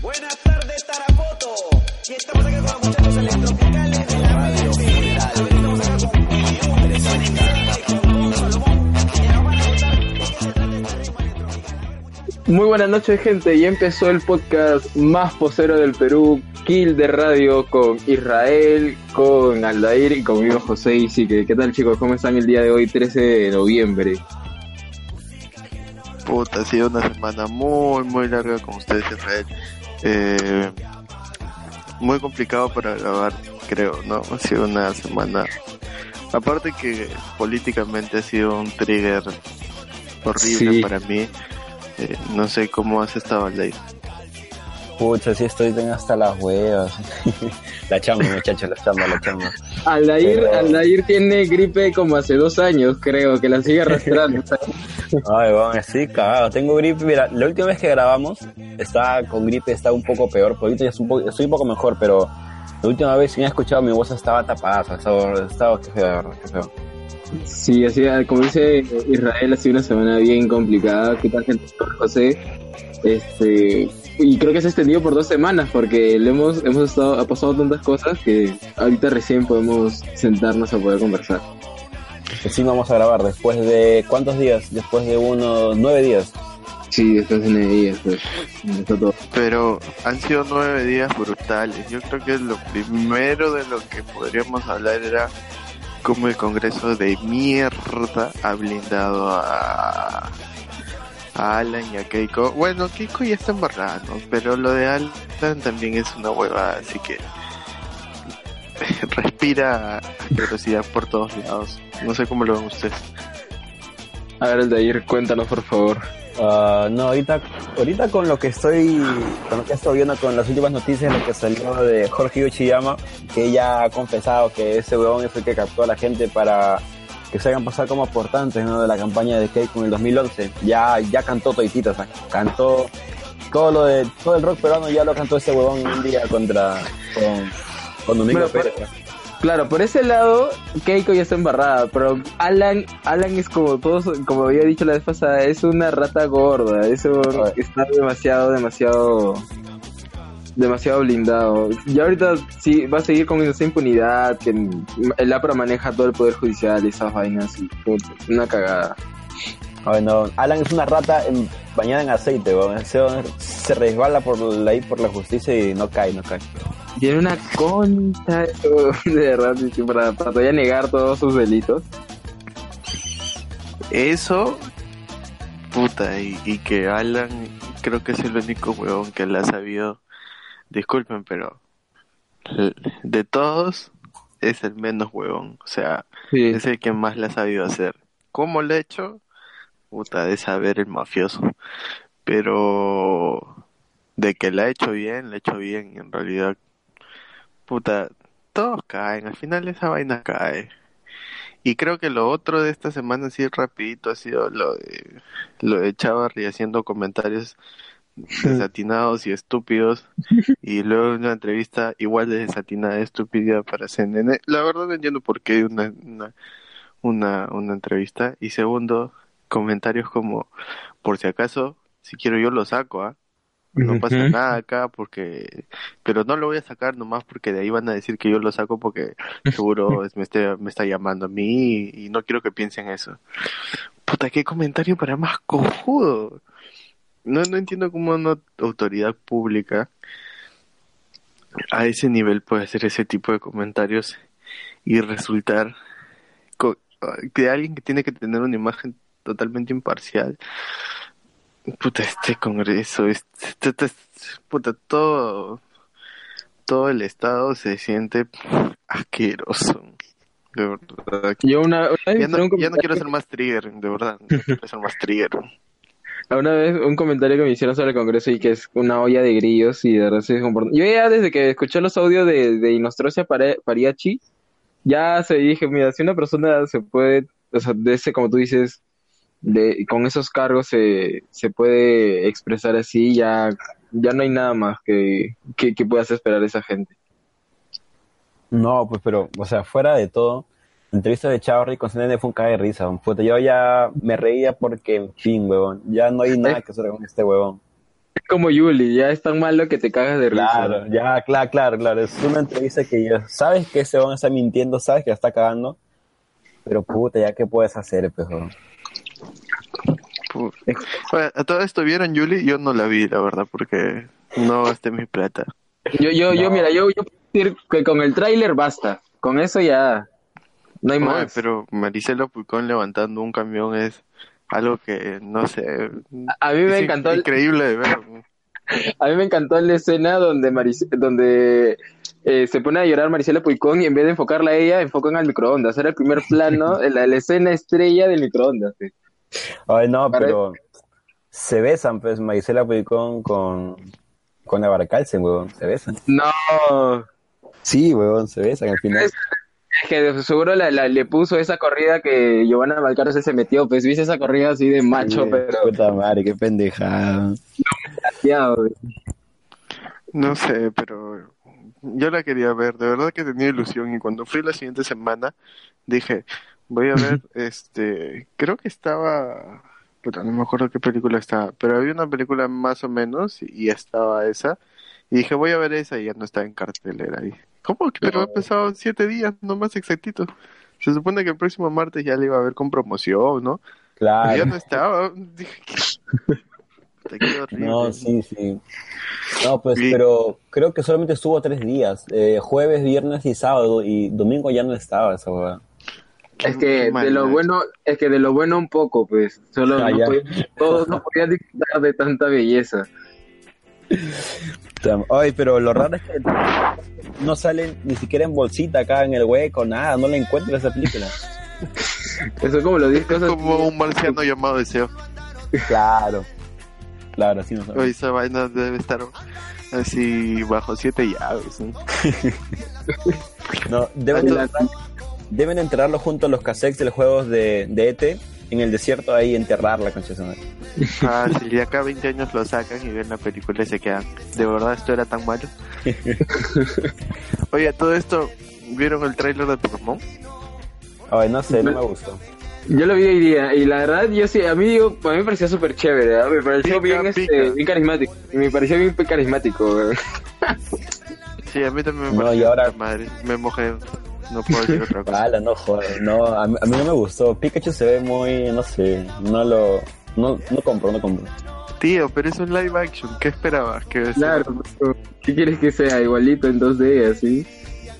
Buenas tardes, Tarapoto. Y estamos acá con los muchachos electropicales de la radio federal. Estamos acá con. Muy buenas noches gente, ya empezó el podcast más posero del Perú, Kill de Radio con Israel, con Aldair y conmigo José y sí, que ¿qué tal chicos? ¿Cómo están el día de hoy, 13 de noviembre? Puta, ha sido una semana muy, muy larga con ustedes, Israel. Eh, muy complicado para grabar, creo, ¿no? Ha sido una semana. Aparte que políticamente ha sido un trigger horrible Sí. para mí. Eh, no sé cómo has estado, ley. Pucha, sí estoy tengo hasta las huevas. la chamba, muchachos, la chamba, la chamba. Aldair, Pero- Aldair tiene gripe como hace dos años, creo, que la sigue arrastrando. Ay, weón, estoy cagado. Tengo gripe. Mira, la última vez que grabamos estaba con gripe, estaba un poco peor. Por ahorita ya estoy un poco, estoy un poco mejor, pero la última vez que me he escuchado mi voz estaba tapada. Estaba, estaba qué feo, qué feo. Sí, así, como dice Israel, ha sido una semana bien complicada. ¿Qué tal gente? José? Este, y creo que se ha extendido por dos semanas porque le hemos, hemos estado, ha pasado tantas cosas que ahorita recién podemos sentarnos a poder conversar. Sí, vamos a grabar después de. ¿Cuántos días? Después de unos nueve días. Sí, después de nueve días, pues, todo. Pero han sido nueve días brutales. Yo creo que lo primero de lo que podríamos hablar era cómo el Congreso de mierda ha blindado a, a Alan y a Keiko. Bueno, Keiko ya está embarrada, ¿no? Pero lo de Alan también es una huevada, así que respira asquerosidad por todos lados. No sé cómo lo ven ustedes. A ver, Aldair, cuéntanos por favor. Ah, no, ahorita, ahorita con lo que estoy, con lo que estoy viendo con las últimas noticias, lo que salió de Jorge Uchiyama, que ya ha confesado que ese huevón es el que captó a la gente para que se hagan pasar como aportantes ¿no? de la campaña de Keiko en el 2011. Ya, ya cantó toditito, o sea, cantó todo lo de, todo el rock peruano ya lo cantó ese huevón un día contra, con, con Domingo Bueno, Pérez. Claro, por ese lado, Keiko ya está embarrada, pero Alan, Alan es como todos, como había dicho la vez pasada, es una rata gorda, eso está demasiado, demasiado, demasiado blindado. Y ahorita sí va a seguir con esa impunidad, que el APRA maneja todo el poder judicial y esas vainas, y una cagada. Ay, no, Alan es una rata en- bañada en aceite, weón. Weón se resbala por la, por la justicia y no cae, no cae. Tiene una concha, de verdad, para, para todavía negar todos sus delitos. Eso, puta, y, y que Alan creo que es el único huevón que le ha sabido, disculpen, pero de todos es el menos huevón, o sea, Sí. es el que más le ha sabido hacer. ¿Cómo lo ha hecho? Puta, de saber el mafioso, pero de que la ha hecho bien, la ha hecho bien, y en realidad, puta, todos caen, al final esa vaina cae. Y creo que lo otro de esta semana, así rapidito, ha sido lo de, lo de Chavarri haciendo comentarios desatinados y estúpidos. Y luego una entrevista igual de desatinada y estúpida para CNN. La verdad no entiendo por qué una, una, una, una entrevista. Y segundo, comentarios como, por si acaso, si quiero yo lo saco, ¿ah? No pasa nada acá porque... Pero no lo voy a sacar nomás porque de ahí van a decir que yo lo saco porque seguro me, esté- me está llamando a mí y, y no quiero que piensen eso. Puta, qué comentario para más cojudo. No, no entiendo cómo una autoridad pública a ese nivel puede hacer ese tipo de comentarios y resultar de alguien que tiene que tener una imagen totalmente imparcial. Puta, este congreso, este, este- este- puta, todo, todo el estado se siente asqueroso. De verdad. Yo una, Ya no, ya no quiero ser más trigger, de verdad. No quiero ser más trigger. Una vez un comentario que me hicieron sobre el Congreso y que es una olla de grillos y de verdad importante. Yo ya desde que escuché los audios de, de Inostrocia Pare- Pariachi, ya se dije, mira, si una persona se puede, o sea, de ese, como tú dices, de, con esos cargos se, se puede expresar así, ya, ya no hay nada más que, que, que puedas esperar de esa gente. No, pues, pero, o sea, fuera de todo, entrevista de Chavarri con CNN fue un cague de risa. Puta, yo ya me reía porque, en fin, huevón, ya no hay nada que hacer con este huevón. como Yuli, ya es tan malo que te cagas de risa. Claro, ya, claro, claro, claro. Es una entrevista que ya sabes que ese van a estar mintiendo, sabes que la está cagando, pero puta, ya qué puedes hacer, pues, weón? Pu- Oye, a todo esto vieron Yuli, yo no la vi, la verdad, porque no gasté mi plata. Yo, yo, yo, mira, yo, yo puedo decir que con el tráiler basta. Con eso ya no hay Oye, más. pero Maricela Pulcón levantando un camión es algo que, no sé, A mí me es encantó, el- increíble de ver. a mí me encantó la escena donde Maric- donde eh, se pone a llorar Maricela Puicón y en vez de enfocarla a ella, enfocan al microondas. Era el primer plano, la, la escena estrella del microondas. sí. Ay, no, Para- pero se besan, pues, Marisela Puicón con, con Abarcalce, weón, se besan. No, Sí, weón, se besan al final. Es- que seguro la, la- le puso esa corrida que Giovanna Valcarce se metió. Pues viste esa corrida así de macho, Sí, pero Puta madre, qué pendejada. No sé, pero yo la quería ver, de verdad que tenía ilusión y cuando fui la siguiente semana dije, voy a ver, este, creo que estaba, puta, no me acuerdo qué película estaba, pero había una película más o menos y estaba esa y dije, voy a ver esa y ya no estaba en cartelera ahí. ¿Cómo? que? Pero ha pasado siete días, no más exactito. Se supone que el próximo martes ya le iba a ver con promoción, ¿no? Y ya Claro. no estaba. No, sí, sí. No, pues, Y- pero creo que solamente estuvo tres días. eh, jueves, viernes y sábado. Y domingo ya no estaba esa weá. Es que de lo bueno, es que de lo bueno un poco, pues. Solo Ah, no ya. podía- todos no podían disfrutar de tanta belleza. Ay, pero lo raro es que no salen ni siquiera en bolsita acá en el hueco, nada. No la encuentro esa película. Eso como lo dices, Es como un marciano llamado Deseo. Claro. Claro, así no Oye, sabe. esa vaina debe estar así bajo siete llaves. ¿no? No, deben, Entonces- deben enterrarlo junto a los cassettes de los juegos de, de ET en el desierto ahí enterrarla, concha de su madre. Ah, si de acá a 20 años lo sacan y ven la película y se quedan. ¿De verdad esto era tan malo? Oye, todo esto, ¿vieron el tráiler de Pokémon? Ay, no sé, no me gustó. yo lo vi hoy día y la verdad, yo sí, a mí, digo, a mí me pareció súper chévere, ¿verdad? me pareció Pica, bien, este, bien carismático, me pareció bien carismático. Sí, a mí también me No, pareció y ahora- madre. Me mojé. No puedo decir otra cosa. Ala, no joder, no, a mí, a mí no me gustó. Pikachu se ve muy, no sé, no lo, no, no compro, no compro. Tío, pero es un live action. ¿Qué esperabas? Que Claro, pero, ¿qué quieres que sea? Igualito en 2D, así.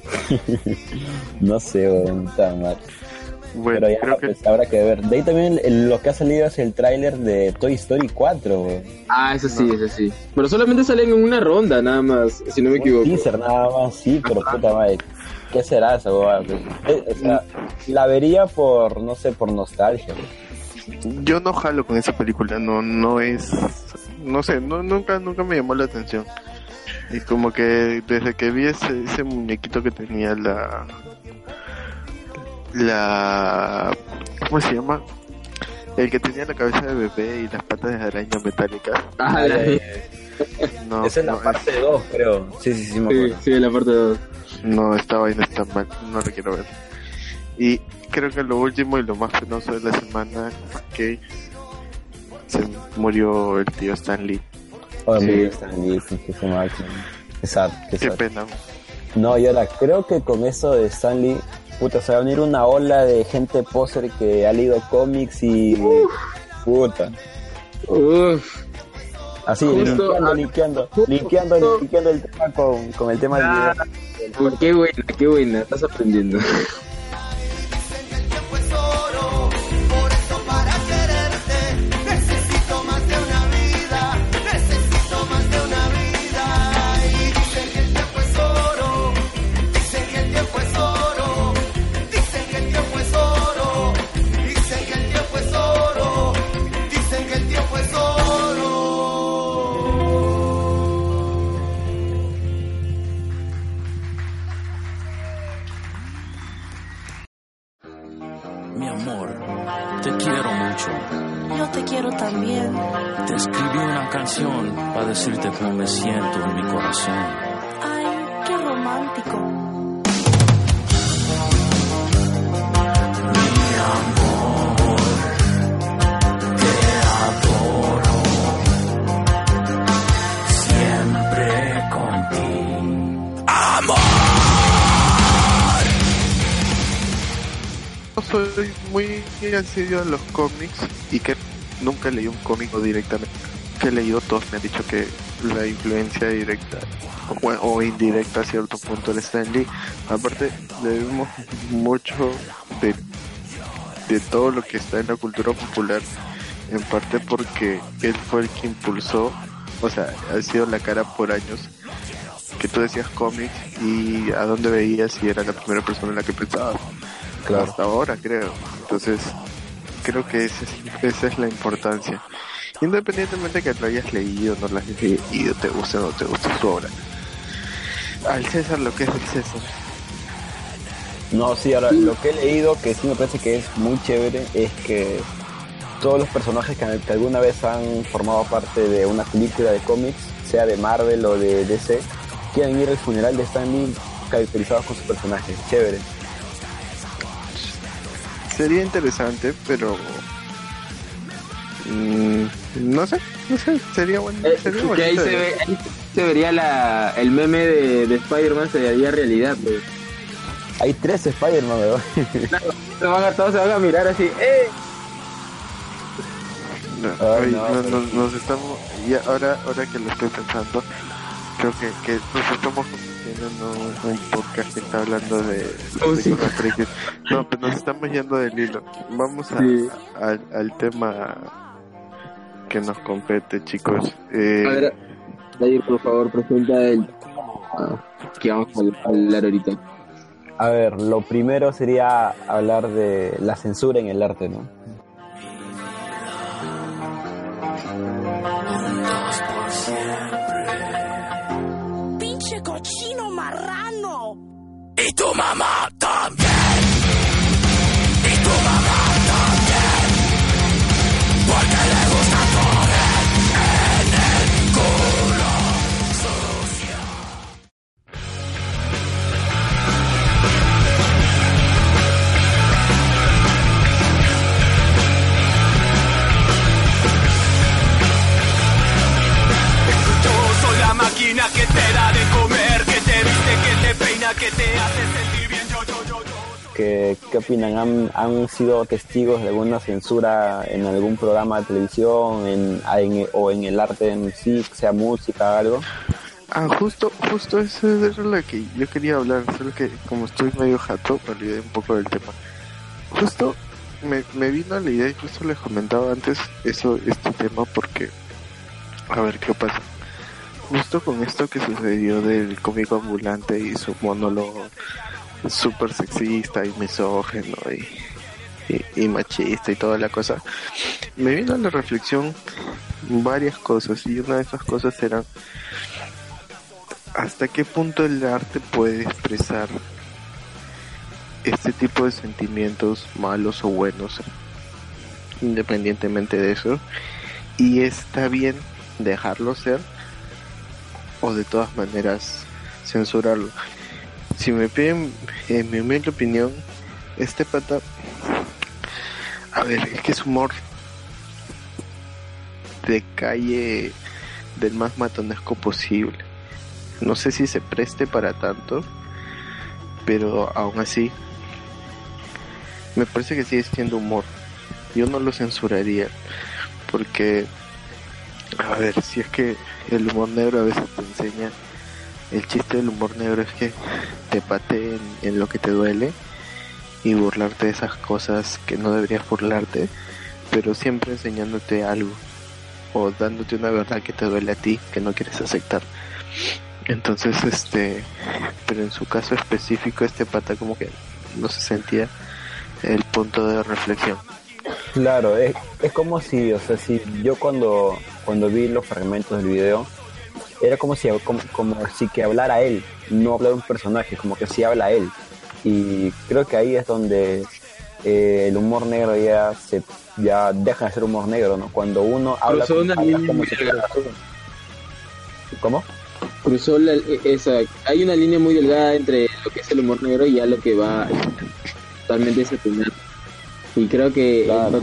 No sé, weón, está mal. Bueno, Pero ya, creo que pues, habrá que ver. De ahí también lo que ha salido es el tráiler de Toy Story 4, weón. Ah, eso sí, No. eso sí. Pero solamente salen en una ronda, nada más, si no me Un equivoco. teaser nada más, sí, pero puta madre. ¿Qué será esa? Eh, o sea, la vería por, no sé, por nostalgia. yo no jalo con esa película. No, no es. No sé, no, nunca, nunca me llamó la atención. Y como que desde que vi ese, ese muñequito que tenía la. La. ¿Cómo se llama? El que tenía la cabeza de bebé y las patas de araña metálicas. Ah, la- No, Esa es la no, parte 2, creo. Sí, sí, sí, me sí, acuerdo. sí, la parte 2. No, esta vaina está mal, no la quiero ver. Y creo que lo último y lo más penoso de la semana es que se murió el tío Stanley. Oh, Sí. sí. Stan Lee, sí, que se. Qué sad, qué Qué sad. pena. No, y ahora creo que con eso de Stanley, puta, se va a venir una ola de gente poser que ha leído cómics y. Puta. Uf, Así, linkeando, linkeando, linkeando, linkeando el tema con, con el tema Ah. del video. Qué buena, qué buena, estás aprendiendo. Mi amor, te quiero mucho. Yo te quiero también. Te escribí una canción para decirte cómo me siento en mi corazón. Ay, qué romántico. Soy muy asiduo a los cómics y que nunca leí un cómico directamente. Que he leído todos me han dicho que la influencia directa o, indirecta a cierto punto de Stan Lee. Aparte, debemos mucho de, de todo lo que está en la cultura popular, en parte porque él fue el que impulsó, o sea, ha sido la cara por años que tú decías cómics y a dónde veías y era la primera persona en la que pensabas. Claro. Hasta ahora, creo. Entonces, creo que es- esa es la importancia. Independientemente que lo hayas leído, no lo hayas leído, te guste o no te guste su obra. Al César lo que es el César. No, sí, ahora lo que he leído que sí me parece que es muy chévere es que todos los personajes que, que alguna vez han formado parte de una película de cómics, sea de Marvel o de DC, quieren ir al funeral de Stan Lee caracterizados con su personaje. Chévere. Sería interesante, pero... mm, no sé, no sé, sería bueno. Eh, sería que ahí se, de- ve, ahí se vería la, el meme de, de Spider-Man, se vería realidad. Pues. Hay tres Spider-Man, van a, todos se van a mirar así, ¡eh! No, Ay, oye, no, no, nos, nos estamos y ahora ahora que lo estoy pensando creo que, que nos estamos convirtiendo en un, un podcast que está hablando de, Oh, de sí. cosas frikis. no pero nos estamos yendo del hilo vamos a, Sí. al, al tema que nos compete chicos eh, A ver, David, por favor, presenta el ah, que vamos a hablar ahorita. A ver, lo primero sería hablar de la censura en el arte, ¿no? Y tu ¿Qué, qué opinan? ¿Han, han sido testigos de alguna censura en algún programa de televisión en, o en el arte en sí, sea música, algo? ah justo justo eso era lo que yo quería hablar solo que como estoy medio jato me olvidé un poco del tema justo me, me vino la idea y justo les comentaba antes eso este tema porque a ver qué pasa justo con esto que sucedió del cómico ambulante y su monólogo súper sexista y misógeno y, machista y toda la cosa. Me vino a la reflexión varias cosas y una de esas cosas eran hasta qué punto el arte puede expresar este tipo de sentimientos malos o buenos independientemente de eso y está bien dejarlo ser o de todas maneras censurarlo si me piden en mi humilde opinión este pata a ver es que es humor de calle del más matonesco posible. No sé si se preste para tanto pero aún así me parece que sigue siendo humor. Yo no lo censuraría porque a ver si es que el humor negro a veces te enseña el chiste del humor negro es que te pateen en lo que te duele y burlarte de esas cosas que no deberías burlarte pero siempre enseñándote algo o dándote una verdad que te duele a ti que no quieres aceptar. Entonces este pero en su caso específico este pata como que no se sentía el punto de reflexión. Claro, es, es como si, o sea, si yo cuando, cuando vi los fragmentos del video, era como si, como, como si que hablara él, no hablara un personaje, como que si habla él. Y creo que ahí es donde eh, el humor negro ya se ya deja de ser humor negro, ¿no? Cuando uno habla, habla como si fuera-. ¿Cómo? Cruzó la, esa, hay una línea muy delgada entre lo que es el humor negro y ya lo que va totalmente desatinado. Y creo que Claro.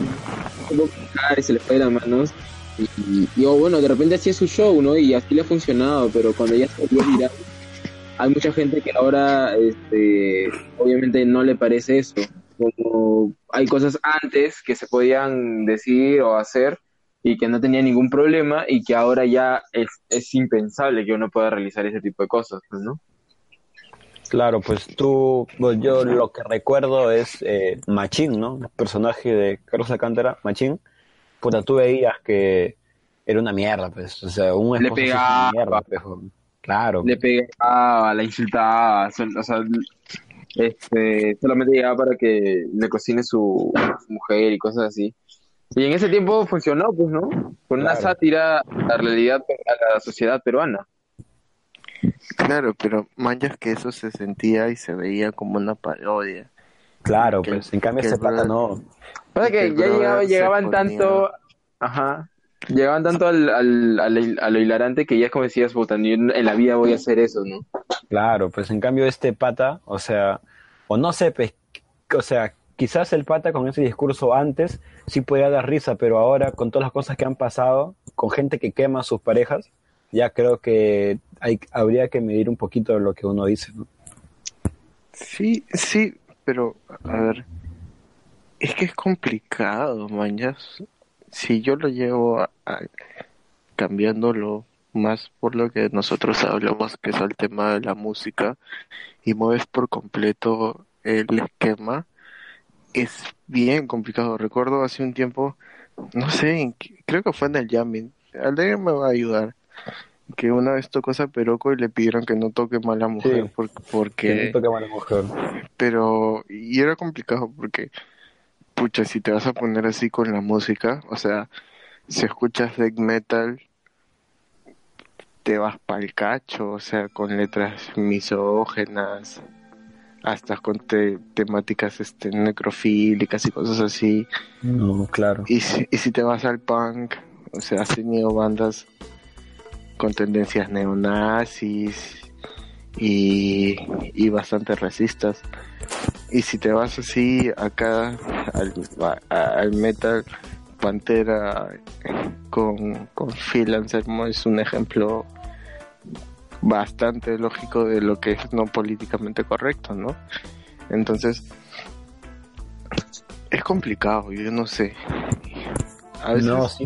y se le fue de las manos. Y, y- bueno, de repente así es su show, ¿no? Y así le ha funcionado, pero cuando ya se volvió viral, hay mucha gente que ahora, este, obviamente no le parece eso. como hay cosas antes que se podían decir o hacer y que no tenía ningún problema y que ahora ya es, es impensable que uno pueda realizar ese tipo de cosas, pues, ¿no? Claro, pues tú, pues yo lo que recuerdo es eh, Machín, ¿no? El personaje de Carlos Alcántara, Machín. Puta, tú veías que era una mierda, pues. O sea, un Le pegaba. una mierda, pejo. Claro. Le pegaba, la insultaba, o sea, este, solamente llegaba para que le cocine su, su mujer y cosas así. Y en ese tiempo funcionó, pues, ¿no? Con una sátira a la realidad, a la sociedad peruana. Claro, pero manjas que eso se sentía y se veía como una parodia. Claro, que- pues. En cambio, que ese el pata brother- no. Pasa que ya llegaba- llegaban ponía- tanto, ajá, llegaban tanto al, al, al- a lo hilarante que ya es como decías, puta, yo en la vida voy a hacer eso, ¿no? Claro, pues en cambio este pata, o sea, o no sé, pues, o sea, quizás el pata con ese discurso antes sí podía dar risa, pero ahora con todas las cosas que han pasado, con gente que quema a sus parejas, ya creo que hay, habría que medir un poquito lo que uno dice, ¿no? Sí, sí, pero a ver, es que es complicado, manjas. Si yo lo llevo a, a- cambiándolo más por lo que nosotros hablamos, que es el tema de la música, y mueves por completo el esquema, es bien complicado. Recuerdo hace un tiempo, no sé, creo que fue en el jamming, Aldeir me va a ayudar, que una vez tocó a Peroco y le pidieron que no toque más a la mujer Sí. por- Que porque no toque mala mujer. pero y era complicado porque pucha si te vas a poner así con la música o sea si escuchas death metal te vas pa'l cacho o sea con letras misógenas hasta con te- temáticas este necrofílicas y cosas así No, claro. y si, y si te vas al punk o sea has tenido bandas con tendencias neonazis y, y bastante racistas y si te vas así acá al, metal Pantera con, con Phil Anselmo es un ejemplo bastante lógico de lo que es no políticamente correcto, ¿no? Entonces es complicado, yo no sé. No, sí.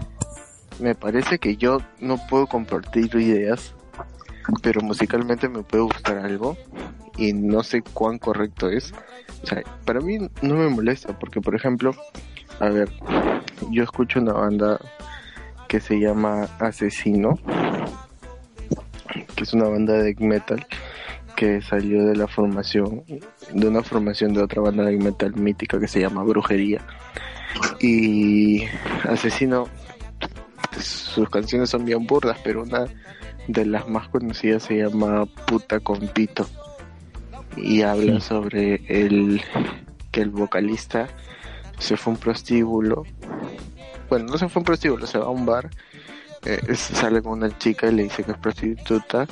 Me parece que yo no puedo compartir ideas, pero musicalmente me puede gustar algo y no sé cuán correcto es. O sea, para mí no me molesta porque, por ejemplo, a ver, yo escucho una banda que se llama Asesino, que es una banda de metal que salió de la formación, de una formación de otra banda de metal mítica que se llama Brujería. Y Asesino sus canciones son bien burdas, pero una de las más conocidas se llama Puta con Pito y habla sobre el que el vocalista se fue a un prostíbulo. Bueno, no se fue a un prostíbulo, se va a un bar, eh, sale con una chica y le dice que es prostituta,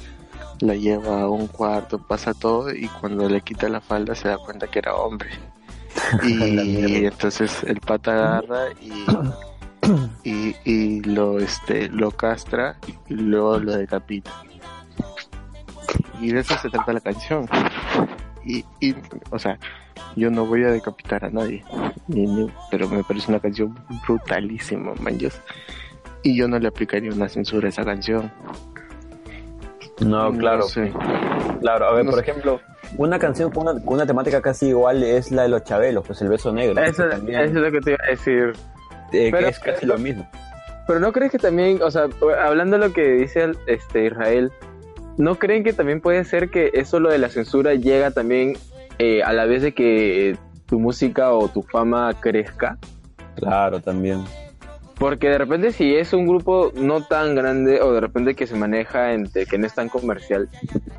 la lleva a un cuarto, pasa todo y cuando le quita la falda se da cuenta que era hombre. Y entonces el pata agarra y y, y lo este lo castra y luego lo decapita y de eso se trata la canción y, y o sea yo no voy a decapitar a nadie ni- ni- pero me parece una canción brutalísima manches y yo no le aplicaría una censura a esa canción No, claro. sé. Claro, a ver, No por sé. ejemplo, una canción con una, con una temática casi igual es la de los Chabelos, pues el beso negro. Eso, eso es lo que te iba a decir. Eh, que pero- es casi lo mismo. Pero no crees que también, o sea, hablando de lo que dice el- este Israel, ¿no creen que también puede ser que eso lo de la censura llega también eh, a la vez de que tu música o tu fama crezca? Claro, también. Porque de repente si es un grupo no tan grande o de repente que se maneja entre que no es tan comercial,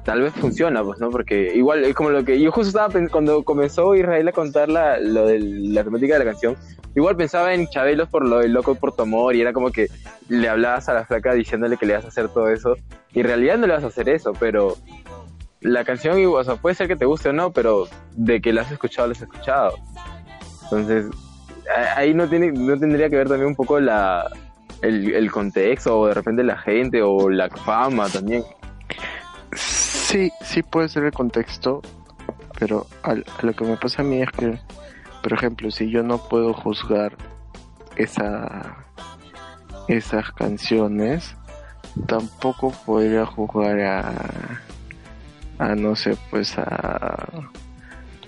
tal vez funciona, pues, ¿no? Porque igual es como lo que yo justo estaba pensando cuando comenzó Israel a contar la, lo de la temática de la canción, igual pensaba en Chabelos por lo del loco por tu amor y era como que le hablabas a la flaca diciéndole que le vas a hacer todo eso y en realidad no le vas a hacer eso, pero la canción, o sea, puede ser que te guste o no, pero de que la has escuchado, la has escuchado. Entonces, ahí no tiene no tendría que ver también un poco la el, contexto o de repente la gente o la fama también Sí, sí puede ser el contexto, pero lo que me pasa a mí es que por ejemplo, si yo no puedo juzgar esa esas canciones, tampoco podría juzgar a a no sé, pues a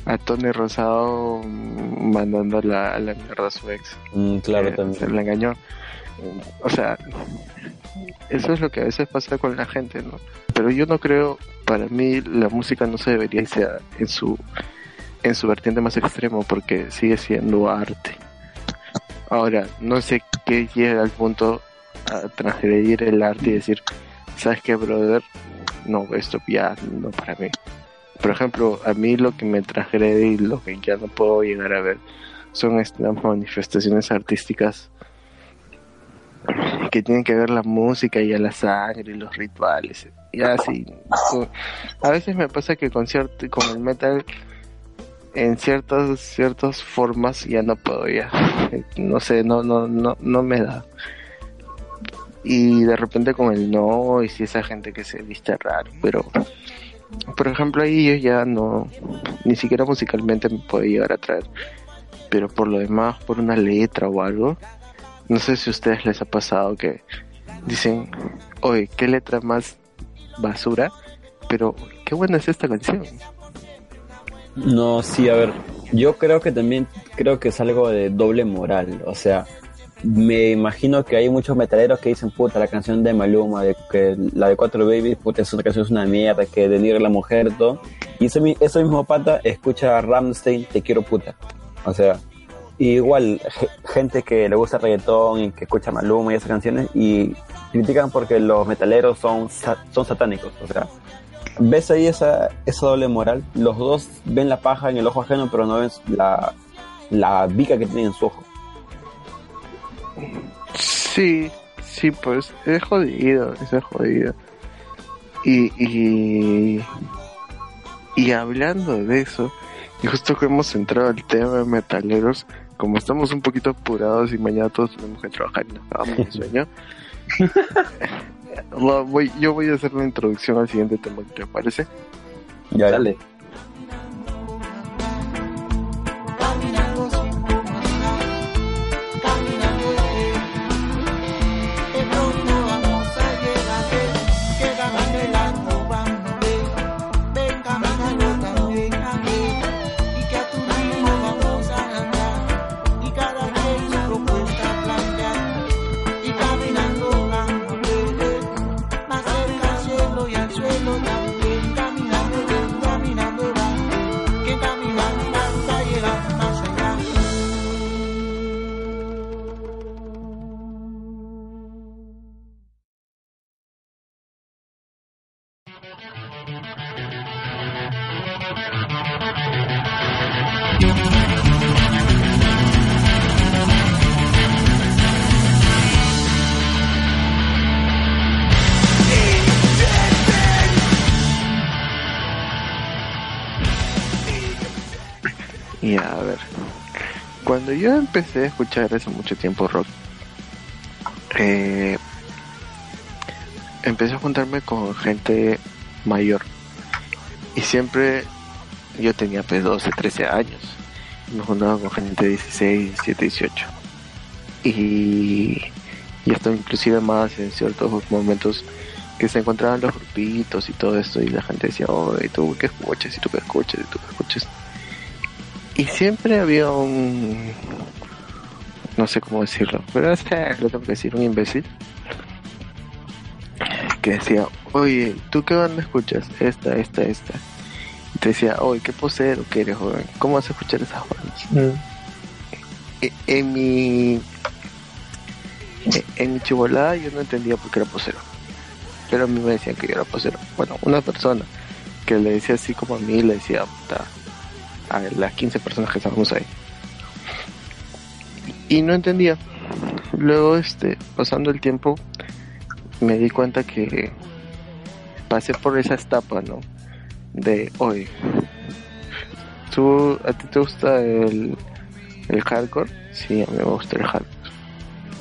a Tony Rosado mandando la, a la mierda a su ex. Mm, claro, Eh, también. se la engañó. O sea, eso es lo que a veces pasa con la gente, ¿no? Pero yo no creo, para mí la música no se debería ser en su en su vertiente más extremo porque sigue siendo arte. Ahora, no sé qué llega al punto a transgredir el arte y decir, ¿sabes qué, brother? No, esto ya no para mí. Por ejemplo, a mí lo que me transgrede y lo que ya no puedo llegar a ver son estas manifestaciones artísticas que tienen que ver la música y a la sangre y los rituales y así a veces me pasa que con cierto con el metal en ciertas ciertas formas ya no puedo ya no sé no no no no me da. Y de repente con el no y si esa gente que se viste raro pero por ejemplo ahí yo ya no ni siquiera musicalmente me puede llegar a traer pero por lo demás por una letra o algo no sé si a ustedes les ha pasado que dicen oye qué letra más basura pero qué buena es esta canción No, sí, a ver, yo creo que también creo que es algo de doble moral, o sea, me imagino que hay muchos metaleros que dicen, puta, la canción de Maluma, de que la de Cuatro Babies, puta, esa canción es una mierda, que denigra a la mujer, todo, y ese, mi- ese mismo pata escucha a Ramstein, te quiero puta, o sea, igual, ge- gente que le gusta reggaetón y que escucha Maluma y esas canciones, y critican porque los metaleros son, son satánicos, o sea, ves ahí esa, esa doble moral. Los dos ven la paja en el ojo ajeno, pero no ven la, la vica que tienen en su ojo. Sí, sí, pues es jodido, es jodido. Y, y, y hablando de eso, y justo que hemos entrado al tema de metaleros, como estamos un poquito apurados y mañana todos tenemos que trabajar y nos acabamos de sueño, voy- yo voy a hacer una introducción al siguiente tema, ¿te parece? Ya, Dale. Yo empecé a escuchar hace mucho tiempo rock, eh, empecé a juntarme con gente mayor. Y siempre yo tenía pues 12, 13 años. Me juntaba con gente de 16, 17, 18. Y, y esto inclusive más en ciertos momentos que se encontraban los grupitos y todo esto y la gente decía, oh, ¿y tú qué escuchas? ¿Y tú qué escuchas? ¿Y tú qué escuchas? Y siempre había un... No sé cómo decirlo, pero es que lo tengo que decir, un imbécil. Que decía, oye, ¿tú qué banda escuchas? Esta, esta, esta. Y te decía, oye, qué posero que eres, joven. ¿Cómo vas a escuchar esas bandas? E- En mi... e- En mi chivolada yo no entendía por qué era posero. Pero a mí me decían que yo era posero. Bueno, una persona que le decía así como a mí, le decía, puta, a las 15 personas que estábamos ahí. Y no entendía. Luego, este, pasando el tiempo, me di cuenta que pasé por esa etapa, ¿no? De, oye, ¿tú, a ti te gusta el, el hardcore? Sí, a mí me gusta el hardcore.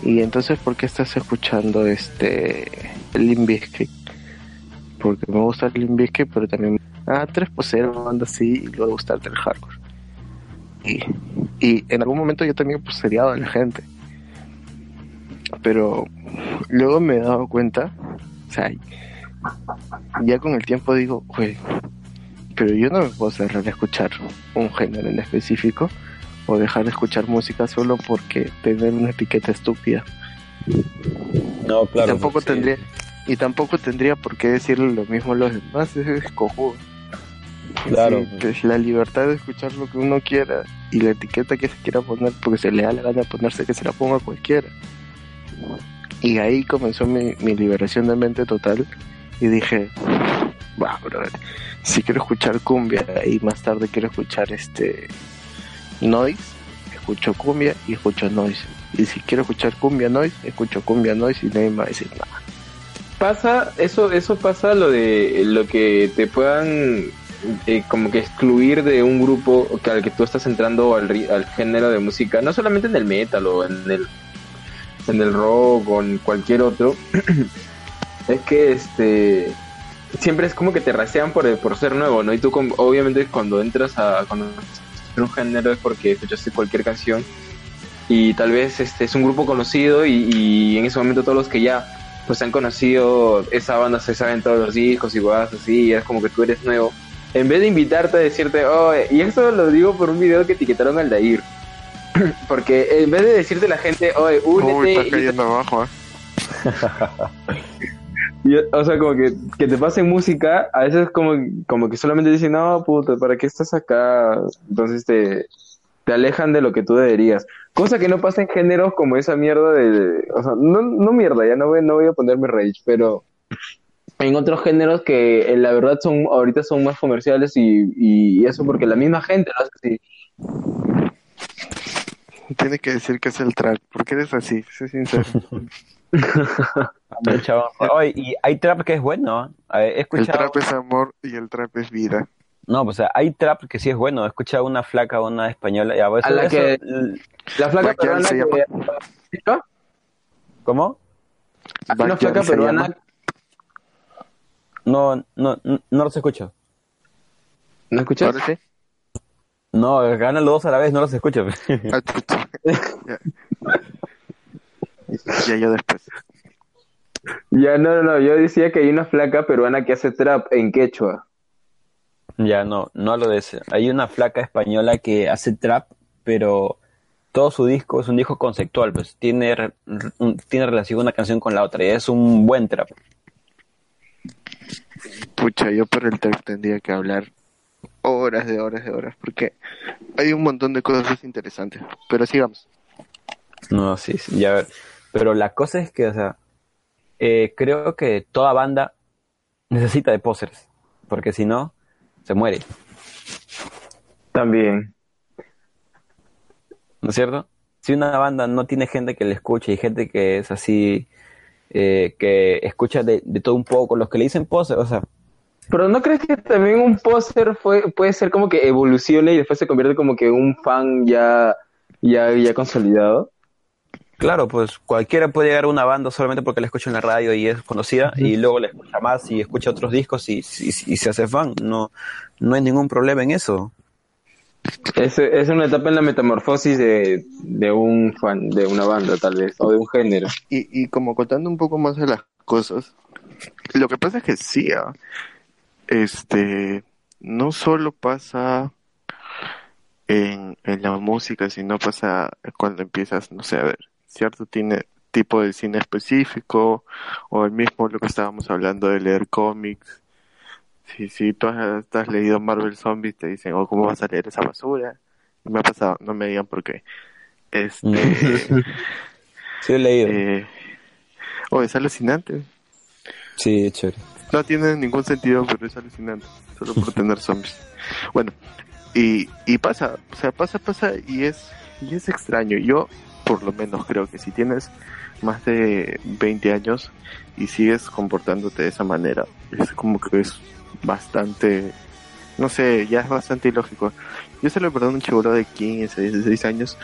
Y entonces, ¿por qué estás escuchando este Limp Bizkit? Porque me gusta el Limp Bizkit, pero también ah, tres poseros, banda así, y luego gustarte el hardcore. Y, Y en algún momento yo también pues seriado a la gente. Pero luego me he dado cuenta, o sea, ya con el tiempo digo, güey, pero yo no me puedo cerrar a escuchar un género en específico o dejar de escuchar música solo porque tener una etiqueta estúpida. No, claro. y tampoco sí. tendría y tampoco tendría por qué decirle lo mismo a los demás, es cojudo. Claro. Sí, pues, la libertad de escuchar lo que uno quiera y la etiqueta que se quiera poner porque se le da la gana de ponerse que se la ponga cualquiera. Y ahí comenzó mi, mi liberación de mente total y dije, wow, brother, si quiero escuchar cumbia y más tarde quiero escuchar este noise, escucho cumbia y escucho noise. Y si quiero escuchar cumbia noise, escucho cumbia noise y nadie me va a decir nada. Pasa, eso, eso pasa lo de lo que te puedan eh, como que excluir de un grupo que al que tú estás entrando al, al género de música, no solamente en el metal o en el en el rock o en cualquier otro, es que este siempre es como que te rasean por, por ser nuevo, ¿no? Y tú obviamente cuando entras a conocer un género es porque escuchaste cualquier canción y tal vez este es un grupo conocido y, en ese momento todos los que ya pues han conocido esa banda se saben todos los discos y vas así y es como que tú eres nuevo en vez de invitarte a decirte oh y eso lo digo por un video que etiquetaron al Dair porque en vez de decirte la gente oye Uy, está y- cayendo abajo, ¿eh? y, o sea, como que, que te pasen música, a veces como, como que solamente dicen, no, puta, ¿para qué estás acá? Entonces te, te alejan de lo que tú deberías. Cosa que no pasa en géneros como esa mierda de, o sea, no, no mierda, ya no voy, no voy a ponerme rage, pero en otros géneros que eh, la verdad son, ahorita son más comerciales y, y eso porque la misma gente lo hace así. Tienes que decir que es el trap, porque eres así, sé sincero. Oye, y hay trap que es bueno. ¿eh? He El escuchado. trap es amor y el trap es vida. No, pues o sea, hay trap que sí es bueno. He escuchado una flaca, una española. Ya, pues, A la eso- que- La flaca peruana se que... llama. ¿Cómo? Hay una flaca peruana llama. No, no, no, no los escucho. ¿No escuchas? ¿Ahora sí? No, ganan los dos a la vez, no los escucho. Ah, ya. ya yo después. Ya, no, no, no, yo decía que hay una flaca peruana que hace trap en quechua. Ya, no, no hablo de ese. Hay una flaca española que hace trap, pero todo su disco es un disco conceptual, pues tiene, tiene relación una canción con la otra y es un buen trap. Pucha, yo por el trap tendría que hablar horas de horas de horas, porque hay un montón de cosas interesantes. Pero sigamos. No, sí, sí, ya ver. Pero la cosa es que, o sea, eh, creo que toda banda necesita de posers, porque si no, se muere, También. ¿no es cierto? Si una banda no tiene gente que le escuche y gente que es así, eh, que escucha de, de todo un poco, los que le dicen poser, o sea, Pero ¿no crees que también un póster fue, puede ser como que evolucione y después se convierte como que un fan ya, ya, ya consolidado? Claro, pues cualquiera puede llegar a una banda solamente porque la escucha en la radio y es conocida y luego la escucha más y escucha otros discos y, y- y se hace fan. No, no hay ningún problema en eso. Es, es una etapa en la metamorfosis de, de un fan, de una banda tal vez, o de un género. Y, y como contando un poco más de las cosas, lo que pasa es que sí, ah, este, no solo pasa en, en la música, sino pasa cuando empiezas, no sé, a ver, cierto tiene tipo de cine específico, o el mismo lo que estábamos hablando de leer cómics. Si, si tú has, has leído Marvel Zombies, te dicen, oh, ¿cómo vas a leer esa basura? Y me ha pasado, no me digan por qué. Este, Sí, he leído. eh, oh, es alucinante. Sí, chévere. No tiene ningún sentido, pero es alucinante. Solo por tener zombies. Bueno, y, y pasa, o sea, pasa, pasa y es, y es extraño. Yo, por lo menos, creo que si tienes más de 20 años y sigues comportándote de esa manera, es como que es bastante, no sé, ya es bastante ilógico. Yo se lo perdono a un chivolo de 15, 16 años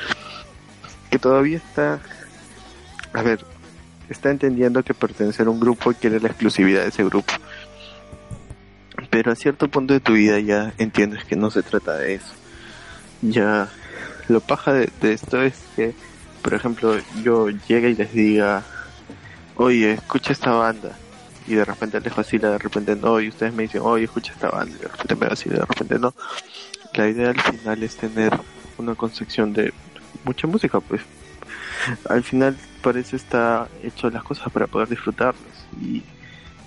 que todavía está, a ver, está entendiendo que pertenecer a un grupo quiere la exclusividad de ese grupo. Pero a cierto punto de tu vida ya entiendes que no se trata de eso. Ya lo paja de, de esto es que, por ejemplo, yo llegue y les diga, oye, escucha esta banda. Y de repente les vacila, de repente no. Y ustedes me dicen, oye, escucha esta banda. Y de repente me vacila, de repente no. La idea al final es tener una concepción de mucha música, pues. Al final parece está hecho las cosas para poder disfrutarlas. Y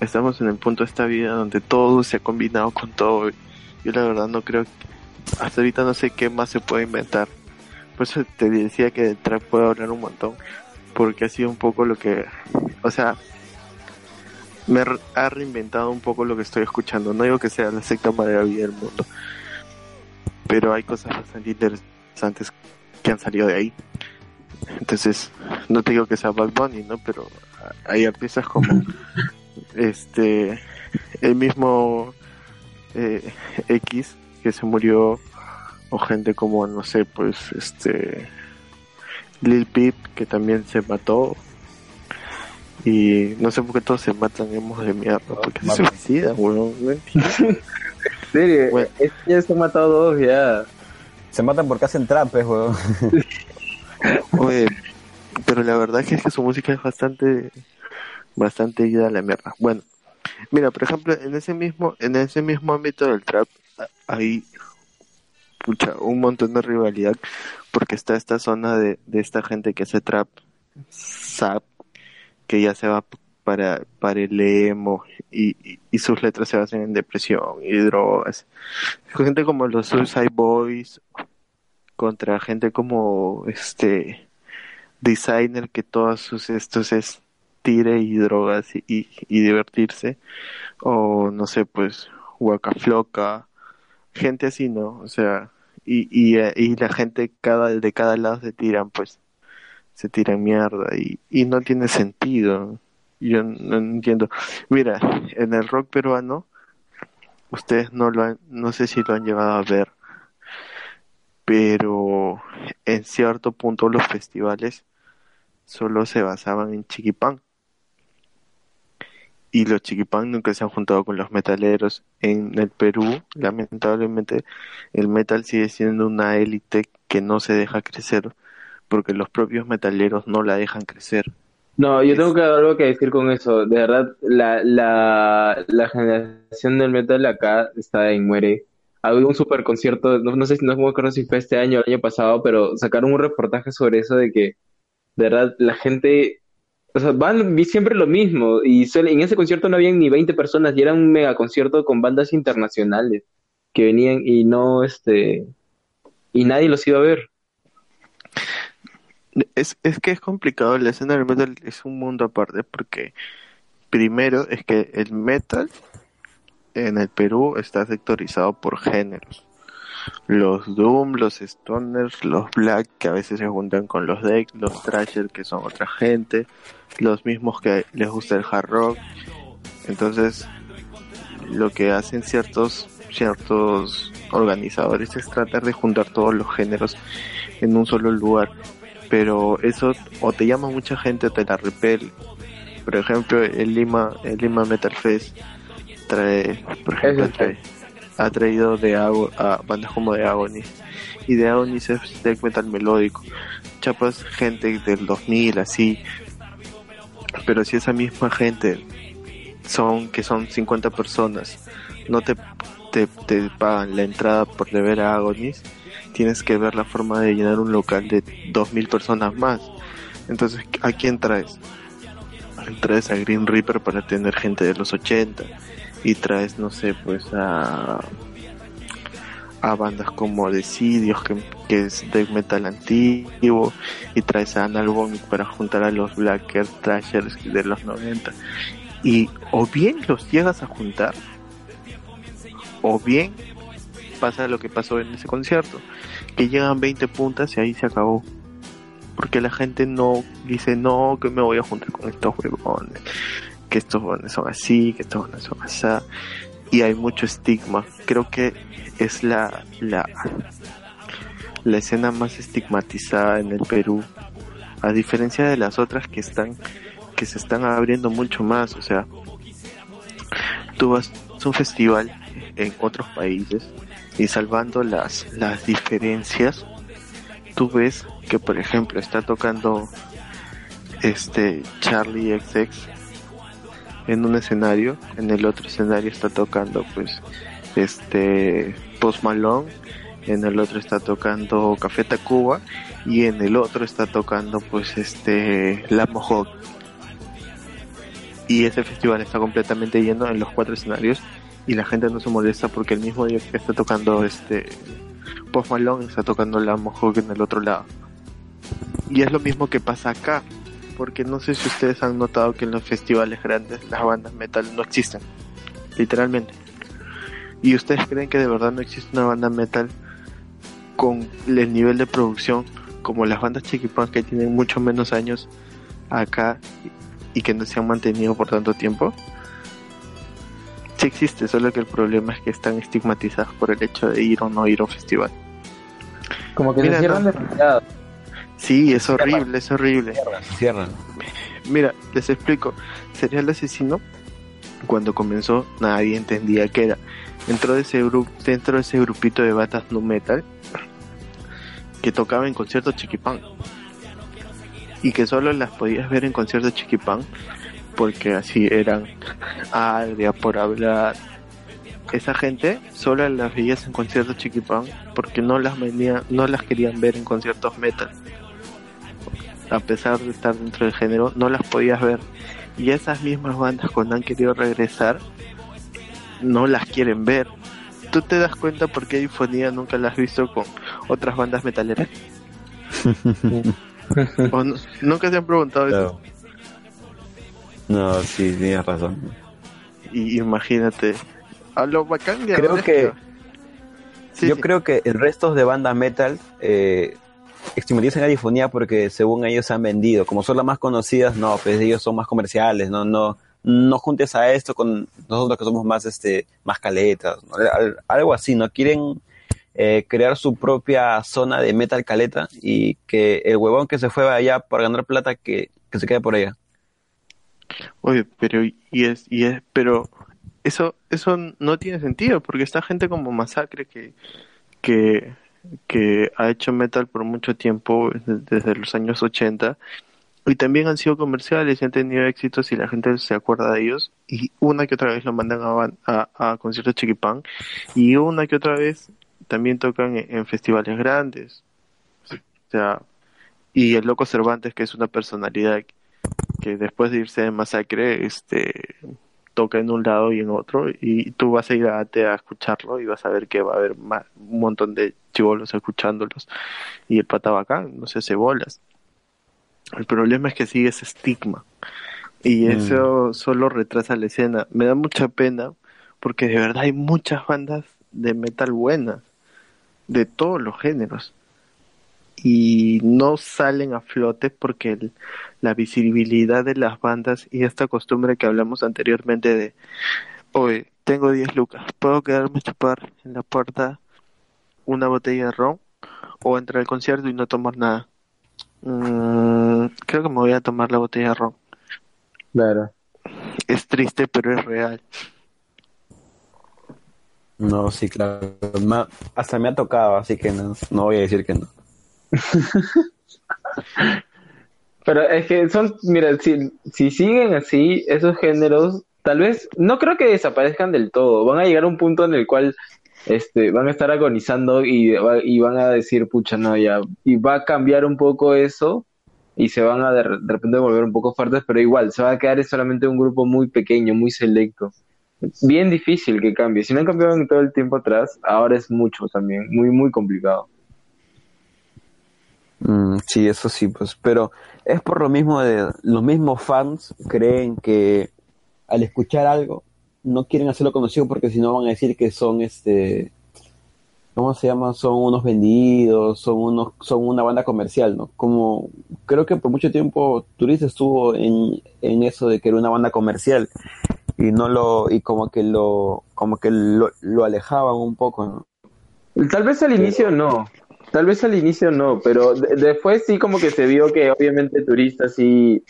estamos en el punto de esta vida donde todo se ha combinado con todo. Yo la verdad no creo, hasta ahorita no sé qué más se puede inventar. Por eso te decía que del trap puedo hablar un montón. Porque ha sido un poco lo que, o sea, me ha reinventado un poco lo que estoy escuchando. No digo que sea la secta maravilla del mundo, pero hay cosas bastante interesantes que han salido de ahí. Entonces, no te digo que sea Bad Bunny, ¿no? Pero hay artistas como este, el mismo eh, X que se murió, o gente como, no sé, pues este, Lil Peep que también se mató. Y no sé por qué todos se matan hemos de mierda, porque se Matan. suicidan, weón. no entiendo. En serio, Bueno. es que ya se han matado dos ya. Se matan porque hacen trap, pues, weón. Oye, pero la verdad es que su música es bastante, bastante ida a la mierda. Bueno, mira, por ejemplo, en ese mismo, en ese mismo ámbito del trap, hay pucha, un montón de rivalidad, porque está esta zona de, de esta gente que hace trap, sap, que ya se va para, para el emo, y, y, y sus letras se basan en depresión y drogas. Gente como los Suicide Boys, contra gente como este designer que todos sus estos es tire y drogas y, y, y divertirse. O no sé pues Waka Floca gente así no o sea y, y, eh, y la gente cada de cada lado se tiran pues se tiran mierda y, y no tiene sentido yo no entiendo mira en el rock peruano ustedes no lo han, no sé si lo han llevado a ver pero en cierto punto los festivales solo se basaban en Chiquipán. Y los Chiquipán nunca se han juntado con los metaleros. En el Perú, lamentablemente, el metal sigue siendo una élite que no se deja crecer porque los propios metaleros no la dejan crecer. No, yo tengo que algo que decir con eso. De verdad, la, la, la generación del metal acá está en muere. Había un super concierto, no, no sé si no me acuerdo si fue este año o el año pasado, pero sacaron un reportaje sobre eso de que, de verdad, la gente, o sea, van vi siempre lo mismo. Y solo- en ese concierto no habían ni 20 personas y era un mega concierto con bandas internacionales que venían y no, este, y nadie los iba a ver. Es, es que es complicado, la escena del metal es un mundo aparte porque primero es que el metal en el Perú está sectorizado por géneros. Los Doom, los Stoners, los Black que a veces se juntan con los Deck, los Thrasher que son otra gente, los mismos que les gusta el hard rock. Entonces, lo que hacen ciertos ciertos organizadores es tratar de juntar todos los géneros en un solo lugar pero eso o te llama mucha gente o te la repele. Por ejemplo, el Lima, el Lima Metal Fest trae, por ejemplo, trae- ha traído de Ago- a bandas como de Agonis y de Agonis es death metal melódico. Chapas gente del 2000 así, pero si esa misma gente son que son 50 personas, no te te, te pagan la entrada por de ver a Agonis, tienes que ver la forma de llenar un local de 2000 personas más. Entonces, ¿a quién traes? Traes a Green Reaper para tener gente de los 80 y traes, no sé, pues a a bandas como Decidios, que, que es death metal antiguo, y traes a Anal Vomit para juntar a los Blacker Thrashers de los 90. Y o bien los llegas a juntar, o bien pasa lo que pasó en ese concierto, que llegan 20 puntas y ahí se acabó. Porque la gente no dice, no, que me voy a juntar con estos huevones, que estos huevones son así, que estos huevones son así. Y hay mucho estigma. Creo que es la, la, la escena más estigmatizada en el Perú. A diferencia de las otras que están, que se están abriendo mucho más. O sea, tú vas a un festival en otros países y salvando las, las diferencias, tú ves que por ejemplo está tocando este Charlie XX en un escenario, en el otro escenario está tocando pues este Post Malone, en el otro está tocando Café Tacuba y en el otro está tocando pues este La Mohawk. Y ese festival está completamente lleno en los cuatro escenarios y la gente no se molesta porque el mismo día que está tocando este Post Malone está tocando La Mohawk en el otro lado. Y es lo mismo que pasa acá, porque no sé si ustedes han notado que en los festivales grandes las bandas metal no existen, literalmente. ¿Y ustedes creen que de verdad no existe una banda metal con el nivel de producción como las bandas chiquipan que tienen mucho menos años acá y que no se han mantenido por tanto tiempo? Sí existe, solo que el problema es que están estigmatizadas por el hecho de ir o no ir a un festival. Como que Mira, se cierran no. demasiado. Sí, es horrible, es horrible. Cierran, cierran. Mira, les explico. Serial Asesino, cuando comenzó, nadie entendía qué era. Dentro de ese grupo, dentro de ese grupito de batas nu metal que tocaba en conciertos chiquipán y que solo las podías ver en conciertos chiquipán porque así eran agria por hablar. Esa gente solo las veías en conciertos chiquipán porque no las venía, no las querían ver en conciertos metal a pesar de estar dentro del género, no las podías ver. Y esas mismas bandas cuando han querido regresar, no las quieren ver. ¿Tú te das cuenta por qué Infonía nunca la has visto con otras bandas metaleras? ¿O no- nunca se han preguntado eso? No. Sí, tienes razón. Y imagínate, a lo bacán de Creo que- Sí, Yo sí. creo que el resto de bandas metal eh, estigmatizan la difonía porque según ellos se han vendido. Como son las más conocidas, no, pues ellos son más comerciales, no, no, no juntes a esto con nosotros que somos más, este, más caletas, algo así, ¿no? Quieren eh, crear su propia zona de metal caleta y que el huevón que se fue allá por ganar plata que, que se quede por allá. Oye, pero y es y es pero eso eso no tiene sentido porque esta gente como Masacre que que que ha hecho metal por mucho tiempo desde, los años 80 y también han sido comerciales y han tenido éxitos y la gente se acuerda de ellos y una que otra vez lo mandan a, a, a conciertos chiquipán y una que otra vez también tocan en, en festivales grandes. O sea y el loco Cervantes que es una personalidad que después de irse de masacre, este toca en un lado y en otro, y tú vas a ir a, a escucharlo y vas a ver que va a haber más, un montón de chivolos escuchándolos, y el pata bacán, no se hace bolas. El problema es que sigue ese estigma, y Mm. eso solo retrasa la escena. Me da mucha pena, porque de verdad hay muchas bandas de metal buenas, de todos los géneros y no salen a flote porque el- la visibilidad de las bandas y esta costumbre que hablamos anteriormente de, oye, tengo 10 lucas, ¿puedo quedarme a chupar en la puerta una botella de ron o entrar al concierto y no tomar nada? Mm, creo que me voy a tomar la botella de ron. Claro. Es triste, pero es real. No, sí, claro. Ma- hasta me ha tocado, así que no, no voy a decir que no. Pero es que son, mira, si, si siguen así, esos géneros, tal vez, no creo que desaparezcan del todo. Van a llegar a un punto en el cual este, van a estar agonizando y, va- y van a decir, pucha, no, ya. Y va a cambiar un poco eso y se van a de, de repente volver un poco fuertes, pero igual, se va a quedar solamente un grupo muy pequeño, muy selecto. Bien difícil que cambie. Si no han cambiado en todo el tiempo atrás, ahora es mucho también, muy, muy complicado. Mm, sí, eso sí, pues, pero es por lo mismo de los mismos fans creen que al escuchar algo no quieren hacerlo conocido porque si no van a decir que son este ¿cómo se llama? Son unos vendidos, son unos son una banda comercial, ¿no? Como creo que por mucho tiempo Turista estuvo en, en eso de que era una banda comercial y no lo y como que lo como que lo, lo alejaban un poco, ¿no? Tal vez al inicio no, tal vez al inicio no, pero de- después sí como que se vio que obviamente turistas sí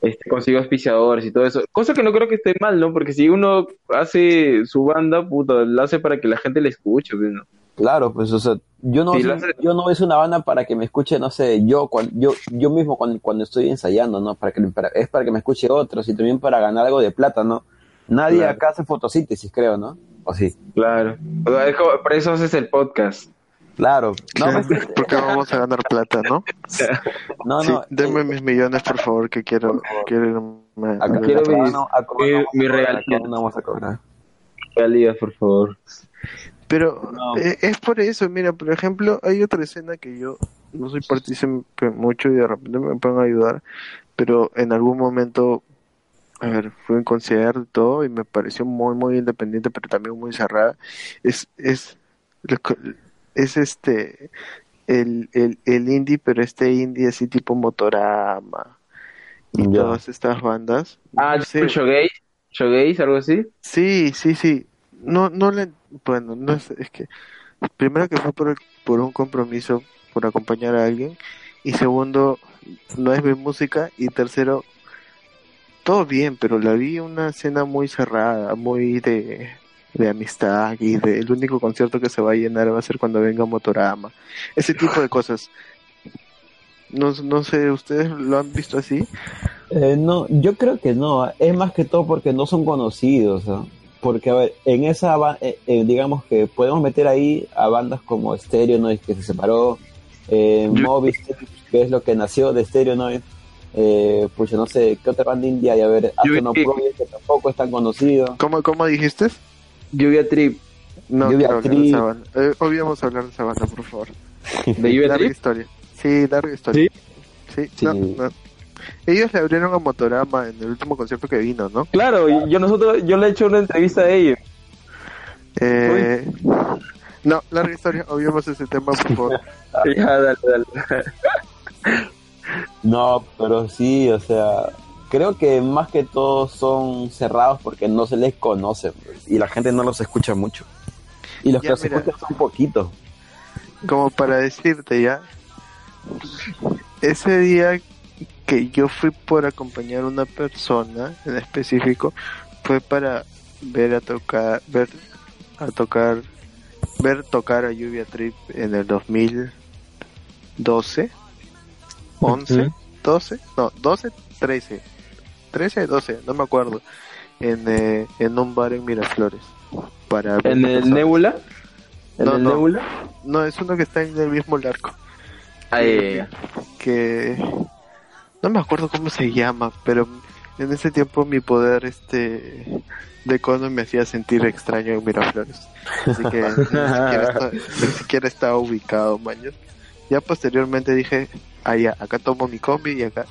este, consiguió auspiciadores y todo eso, cosa que no creo que esté mal, ¿no? Porque si uno hace su banda, puta, la hace para que la gente le escuche, pues, ¿no? Claro, pues, o sea, yo no, Sí, soy- yo no es una banda para que me escuche, no sé, yo cuan- yo, yo mismo cuando, cuando estoy ensayando, ¿no? Para que, para- es para que me escuche otros y también para ganar algo de plata, ¿no? Nadie Claro. acá hace fotosíntesis, creo, ¿no? O sí. Claro. O sea, es como- por eso haces el podcast. Claro. No, ¿Qué? pues, que- Porque vamos a ganar plata, ¿no? no, Sí, no. denme eh, mis millones, por favor, que quiero. quiero me- acá, me- quiero acá mis- no- acá no mi- mi acá no vamos a cobrar. Realidad, por favor. Pero No. eh, es por eso, mira, por ejemplo, hay otra escena que yo no soy partícipe mucho y de repente me pueden ayudar, pero en algún momento, a ver, fui a un concierto y todo y me pareció muy, muy independiente, pero también muy cerrada. Es, es, es este, el, el, el indie, pero este indie así tipo Motorama y Ya. todas estas bandas. Ah, No sé. Shogaze, Shogaze, algo así. Sí, sí, sí. No, no le, bueno, no es, es que primero que fue por, el- por un compromiso, por acompañar a alguien, y segundo, no es mi música, y tercero, todo bien, pero la vi una escena muy cerrada, muy de, de amistad, y de, el único concierto que se va a llenar va a ser cuando venga Motorama. Ese tipo de cosas. No, no sé, ¿ustedes lo han visto así? Eh, no, yo creo que no. Es más que todo porque no son conocidos. ¿no? Porque, a ver, en esa, eh, eh, digamos que podemos meter ahí a bandas como Stereo Noise, que se separó, eh, Yo- Movistar, que es lo que nació de Stereo Noise. Eh, pues yo no sé, ¿qué otra banda india hay? A ver, Project, que tampoco es tan conocido. ¿Cómo, cómo dijiste? Lluvia Trip. No Lluvia quiero hablar de Trip. esa banda. Eh, hoy vamos a hablar de esa banda, por favor. ¿De Lluvia larga Trip? historia. Sí, larga historia. Sí, Sí. no, no. Ellos le abrieron a Motorama en el último concierto que vino, ¿no? Claro, y yo nosotros, yo le he hecho una entrevista a ellos. Eh, no, larga historia. Obviamos ese tema, por favor. Ya, dale, dale. No, pero sí, o sea, creo que más que todo son cerrados porque no se les conoce pues, y la gente no los escucha mucho. Y los Ya, que los escuchan son poquitos. Como para decirte ya. Ese día que yo fui por acompañar a una persona en específico fue para ver a tocar, ver a tocar, ver tocar a Lluvia Trip en el 2012, 11, Ujú. 12, no, 12, 13, 13, 12, no me acuerdo, en, eh, en un bar en Miraflores. Para ¿En el personas. Nebula? ¿En No, el no. Nebula? No, es uno que está en el mismo larco. Ahí, que no me acuerdo cómo se llama, pero en ese tiempo mi poder este de cono me hacía sentir extraño en Miraflores. Así que ni siquiera, está- ni siquiera estaba ubicado, maño. Ya posteriormente dije, ah, ya, acá tomo mi combi y acá.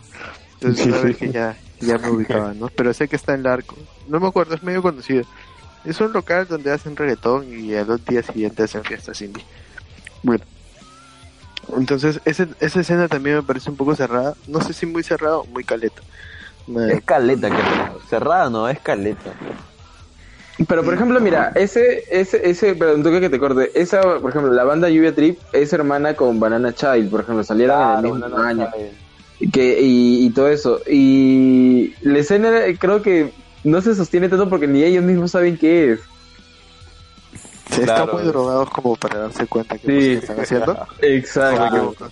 Entonces una vez que ya, ya me ubicaba, ¿no? Pero sé que está en el arco. No me acuerdo, es medio conocido. Es un local donde hacen reggaetón y a los días siguientes hacen fiestas indie. Bueno. Entonces, ese, esa escena también me parece un poco cerrada. No sé si muy cerrada o muy caleta. Me- Es caleta, creo. Cerrada no, es caleta. Pero por ejemplo, mira, ese, ese, ese, perdón, toque que te corte, esa, por ejemplo, la banda Lluvia Trip es hermana con Banana Child, por ejemplo, salieron en el mismo año. Que, y, y todo eso. Y la escena creo que no se sostiene tanto porque ni ellos mismos saben qué es. Sí, Claro. Están muy drogados como para darse cuenta que Sí. están haciendo. ¿O Exacto.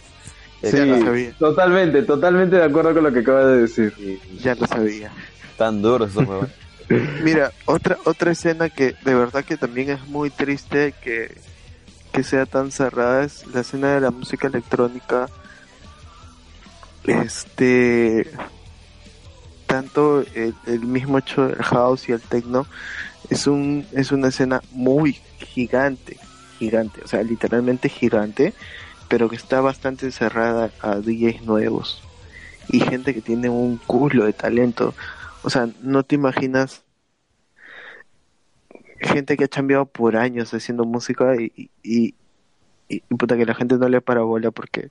Sí, Ya lo sabía. totalmente, totalmente de acuerdo con lo que acabas de decir. Ya lo sabía. Tan duros esos huevos. Mira, otra otra escena que de verdad que también es muy triste que, que sea tan cerrada es la escena de la música electrónica. Este tanto el, mismo hecho del house y el techno es un es una escena muy gigante, gigante, o sea, literalmente gigante, pero que está bastante cerrada a DJs nuevos y gente que tiene un culo de talento. O sea, no te imaginas gente que ha cambiado por años haciendo música y, y, y, y puta que la gente no le para bola porque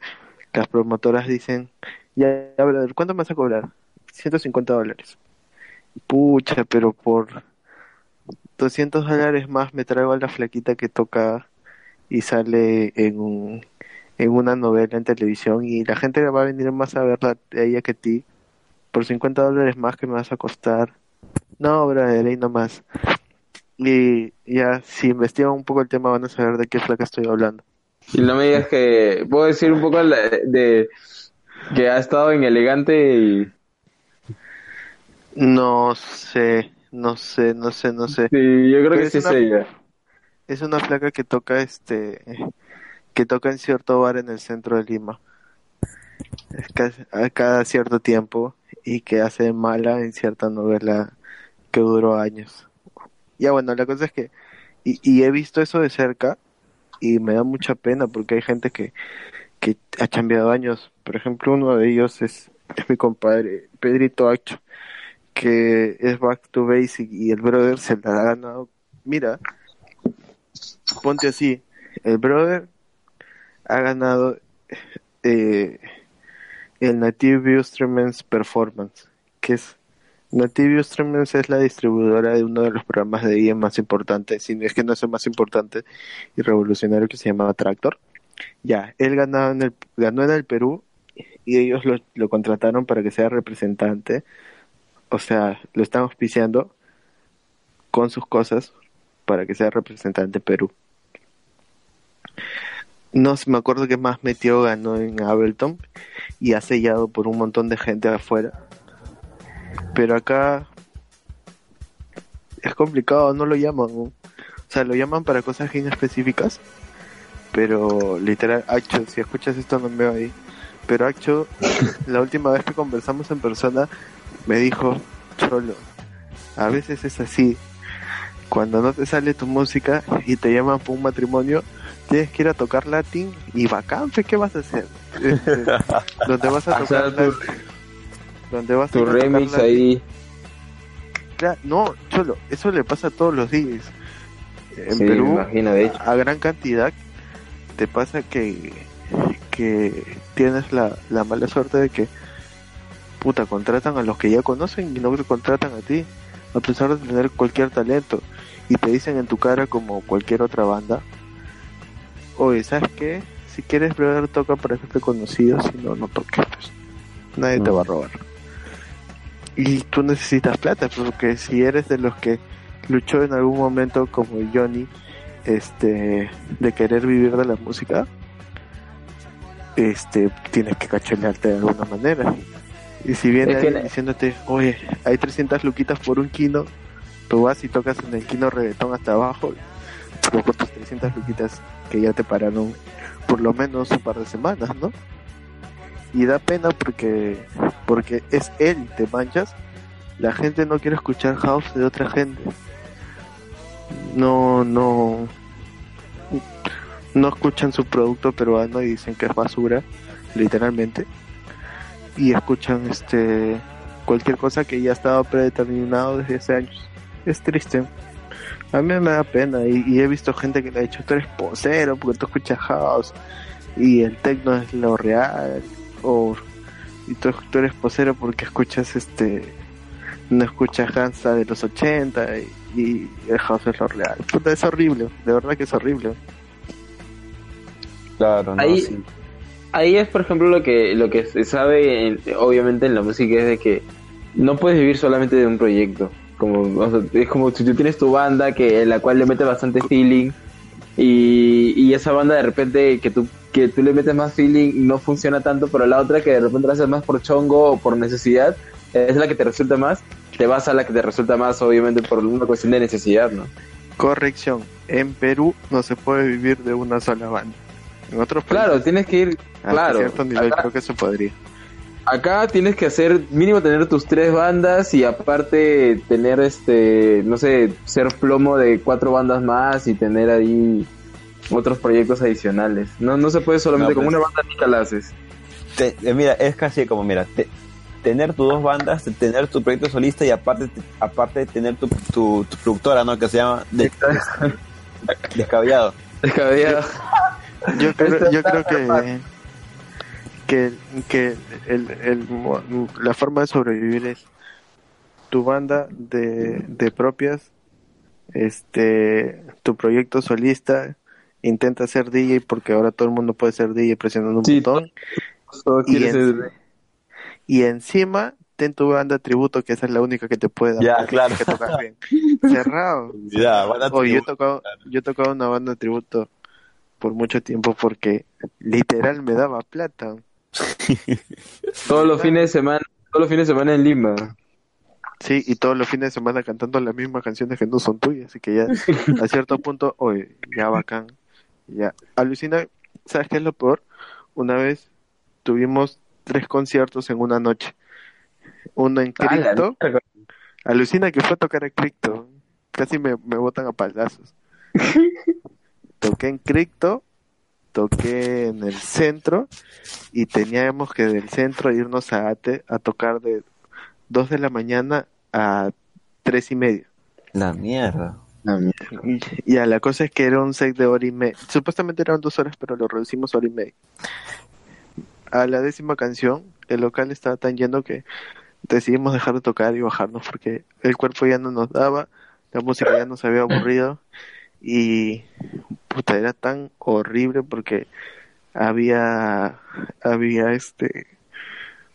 las promotoras dicen, ya, ya brother, ¿cuánto me vas a cobrar? 150 dólares. Pucha, pero por 200 dólares más me traigo a la flaquita que toca y sale en un en una novela en televisión y la gente va a venir más a verla a ella que a ti por 50 dólares más que me vas a costar. No, brother, ahí nomás. Y ya, si investigan un poco el tema van a saber de qué flaca estoy hablando. Y no me digas que puedo decir un poco de que ha estado en elegante y No sé, no sé, no sé, no sé. sí, yo creo Pero que es sí es ella. Es una flaca que toca este, que toca en cierto bar en el centro de Lima. A cada cierto tiempo y que hace mala en cierta novela que duró años. Ya bueno, la cosa es que, y, y he visto eso de cerca y me da mucha pena porque hay gente que, que ha cambiado años. Por ejemplo, uno de ellos es, es mi compadre, Pedrito Acho, que es Back to Basic y el brother se la ha ganado. Mira, ponte así, el brother ha ganado eh, el Native Instruments Performance, que es Native Instruments es la distribuidora de uno de los programas de IE más importantes, si es que no es el más importante y revolucionario que se llamaba Tractor. Ya, él ganó en el, ganó en el Perú y ellos lo, lo contrataron para que sea representante, o sea, lo están auspiciando con sus cosas para que sea representante en Perú. No me acuerdo que más metió ganó en Ableton y ha sellado por un montón de gente afuera. Pero acá es complicado, no lo llaman. O sea, lo llaman para cosas bien específicas. Pero literal, Acho, si escuchas esto no me veo ahí. Pero Acho, la última vez que conversamos en persona, me dijo, Cholo, a veces es así. Cuando no te sale tu música y te llaman por un matrimonio, tienes que ir a tocar latín y bacán, ¿qué vas a hacer? Este, donde vas a tocar latín, donde vas tu a tocar remix latín. ahí. No, cholo, eso le pasa a todos los días. En Sí, Perú, imagino, de hecho. a gran cantidad, te pasa que, que tienes la, la mala suerte de que, puta, contratan a los que ya conocen y no te contratan a ti, a pesar de tener cualquier talento. Y te dicen en tu cara como cualquier otra banda, oye, ¿sabes qué? Si quieres brother, toca para hacerte conocido, si no, no toques, pues. Nadie te va a robar. Y tú necesitas plata, porque si eres de los que luchó en algún momento como Johnny, este, de querer vivir de la música, este, tienes que cacholearte de alguna manera. Y si viene alguien diciéndote, oye, hay 300 luquitas por un kino, tú vas y tocas en el kino reggaetón hasta abajo, pero con tus 300 luquitas que ya te pararon por lo menos un par de semanas, ¿no? Y da pena porque, porque es él, te manchas. La gente no quiere escuchar house de otra gente. No, no, no escuchan su producto peruano y dicen que es basura, literalmente. Y escuchan este cualquier cosa que ya estaba predeterminado desde hace años. Es triste. A mí me da pena y, y he visto gente que le ha dicho, tú eres posero porque tú escuchas house y el techno es lo real o y tú, tú eres posero porque escuchas este no escuchas Hansa de los 80 y, el house es lo real. Es horrible, de verdad que es horrible. Claro, no, Ahí- sí. Ahí es, por ejemplo, lo que lo que se sabe, en- obviamente, en la música es de que no puedes vivir solamente de un proyecto. Como, o sea, es como si tú tienes tu banda que en la cual le metes bastante feeling y, y esa banda de repente que tú que tú le metes más feeling y no funciona tanto, pero la otra que de repente la haces más por chongo o por necesidad es la que te resulta más, te vas a la que te resulta más, obviamente, por una cuestión de necesidad, ¿no? Corrección, en Perú no se puede vivir de una sola banda. En otros Claro, tienes que ir, hasta claro. cierto nivel acá- creo que se podría. Acá tienes que hacer mínimo tener tus tres bandas y aparte tener este, no sé, ser plomo de cuatro bandas más y tener ahí otros proyectos adicionales. No, no se puede solamente No, con pues- una banda ni la haces. Te- eh, mira, es casi como, mira, te- tener tus dos bandas, te- tener tu proyecto solista y aparte, te- aparte tener tu, tu, tu productora, ¿no? Que se llama de- des- Descabellado. Descabellado. Yo creo, yo creo que, que, que el, el la forma de sobrevivir es tu banda de, de propias, este, tu proyecto solista, intenta ser DJ porque ahora todo el mundo puede ser DJ presionando un Sí, botón Todo Y quiere en- ser- y encima ten tu banda tributo, que esa es la única que te puede dar. Ya, claro. Que tocas bien. Cerrado. Ya, banda yo he tocado, yo he tocado una banda tributo por mucho tiempo porque literal me daba plata. Todos los fines de semana, todos los fines de semana en Lima. Sí, y todos los fines de semana cantando las mismas canciones que no son tuyas, así que ya a cierto punto, oye, ya bacán, ya. Alucina, ¿sabes qué es lo peor? Una vez tuvimos tres conciertos en una noche. Uno en Ah, Cripto, alucina que fue a tocar a Cripto, casi me, me botan a palazos. toqué en Cripto, toqué en el centro y teníamos que del centro irnos a Ate a tocar de 2 de la mañana a tres y media. La mierda. Y ya, la cosa es que era un set de hora y media. Supuestamente eran dos horas, pero lo reducimos a hora y media. A la décima canción, el local estaba tan lleno que decidimos dejar de tocar y bajarnos porque el cuerpo ya no nos daba, la música ya nos había aburrido y puta, era tan horrible porque había, había este,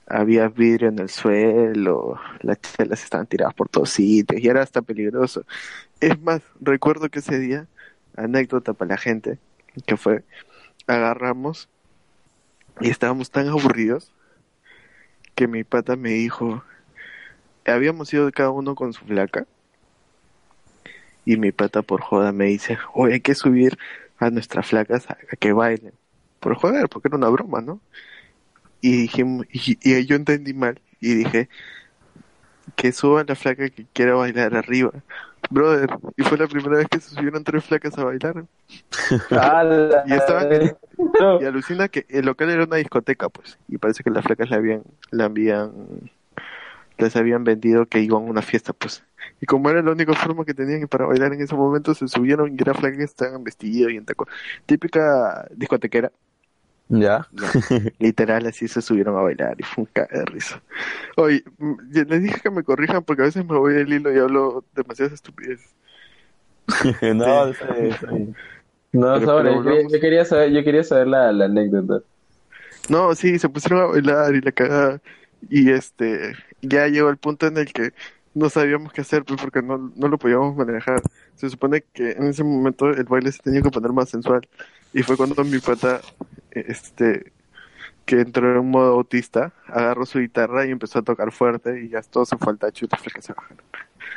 había vidrio en el suelo, las chelas estaban tiradas por todos sitios y era hasta peligroso. Es más, recuerdo que ese día, anécdota para la gente, que fue, agarramos y estábamos tan aburridos que mi pata me dijo, habíamos ido cada uno con su flaca y mi pata por joda me dice, oye, hay que subir a nuestras flacas a, a que bailen. Por joder, porque era una broma, ¿no? Y dijimos, y, y yo entendí mal y dije, que suba la flaca que quiera bailar arriba. Brother, y fue la primera vez que se subieron tres flacas a bailar. Y estaban en- No. Y alucina que el local era una discoteca, pues. Y parece que las flacas le habían, le habían, les habían vendido que iban a una fiesta, pues. Y como era la única forma que tenían para bailar en ese momento, se subieron y era flacas que estaban vestidos y en taco. Típica discotequera. Ya. Literal, así se subieron a bailar y fue un caga de risa. Oye, les dije que me corrijan porque a veces me voy del hilo y hablo demasiadas estupideces. no, está bien. No, Pero- sobre, pero yo, yo quería saber, yo quería saber la, la anécdota. No, sí, se pusieron a bailar y la cagada. Y este, ya llegó el punto en el que no sabíamos qué hacer, pues porque no, no lo podíamos manejar. Se supone que en ese momento el baile se tenía que poner más sensual. Y fue cuando mi pata, este, que entró en modo autista, agarró su guitarra y empezó a tocar fuerte y ya todo se fue al tacho y las flacas se bajaron.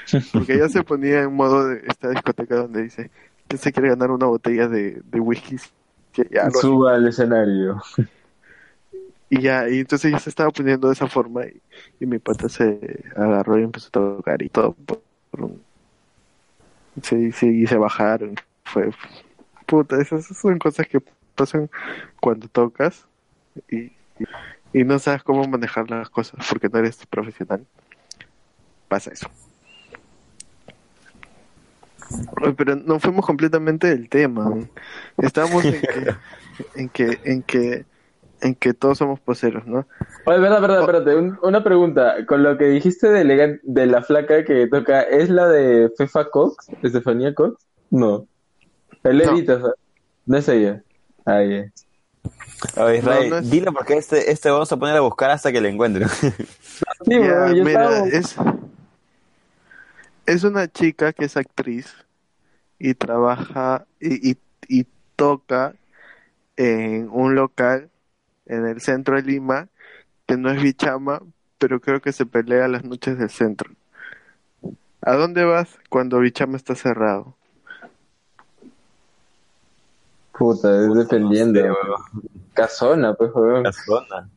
Porque ya se ponía en modo de esta discoteca donde dice que se quiere ganar una botella de, de whisky. Que ya Suba al escenario. y ya, y entonces ya se estaba poniendo de esa forma y, y mi pata se agarró y empezó a tocar y todo por, un... Sí, y se bajaron. Fue... Puta, esas son cosas que pasan cuando tocas y, y, no sabes cómo manejar las cosas porque no eres profesional. Pasa eso. Pero no fuimos completamente del tema. Estábamos en que, en que, en que todos somos poseros, ¿no? Oye, verdad, verdad, espérate, un- una pregunta. Con lo que dijiste de, la flaca que toca, ¿es la de Fefa Cox? ¿Estefanía Cox? No. El No. No es ella. Ah, ya. Oye, Israel, No, no es- dile porque este, este vamos a poner a buscar hasta que le encuentren. Sí, Ya, weón, yo mira, estaba- es, es una chica que es actriz y trabaja y, y, y toca en un local en el centro de Lima que no es Bichama, pero creo que se pelea las noches del centro. ¿A dónde vas cuando Bichama está cerrado? Puta, es defendiendo. No sé, weón. Casona, pues, weón. La zona.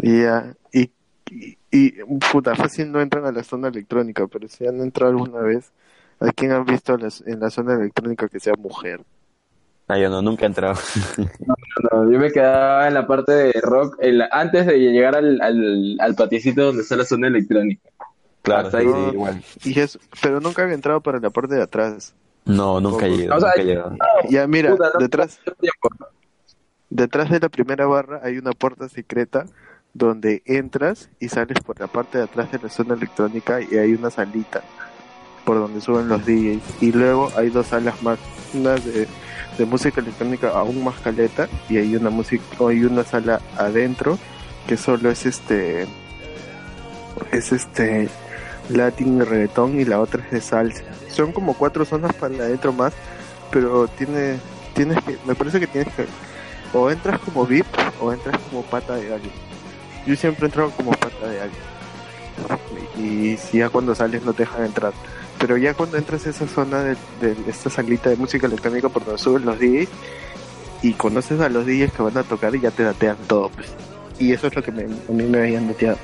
Y ya, y, y, y, puta, fácil no entran a la zona electrónica, pero si han entrado alguna vez, ¿a quién han visto las- en la zona electrónica que sea mujer? Ah, yo no, nunca he entrado. No, yo me quedaba en la parte de rock, en la- antes de llegar al, al, al patiecito donde está la zona electrónica. Claro, Hasta sí, ahí. sí, igual. Y eso, pero nunca había entrado para la parte de atrás. No, nunca he llegado, O sea, nunca he llegado. Ya mira, Puta, no- detrás, detrás de la primera barra hay una puerta secreta donde entras y sales por la parte de atrás de la zona electrónica y hay una salita por donde suben los DJs y luego hay dos salas más, una de, de música electrónica aún más caleta y hay una música hay una sala adentro que solo es este es este latín y reggaetón y la otra es de salsa. Son como cuatro zonas para adentro más, pero tiene, tienes que, me parece que tienes que, o entras como VIP o entras como pata de gallo. Yo siempre he entrado como pata de gallo. Y si ya cuando sales no te dejan entrar. Pero ya cuando entras a esa zona de, de esta salita de música electrónica por donde suben los DJs y conoces a los DJs que van a tocar y ya te datean todo, pues. Y eso es lo que me- a mí me habían dateado.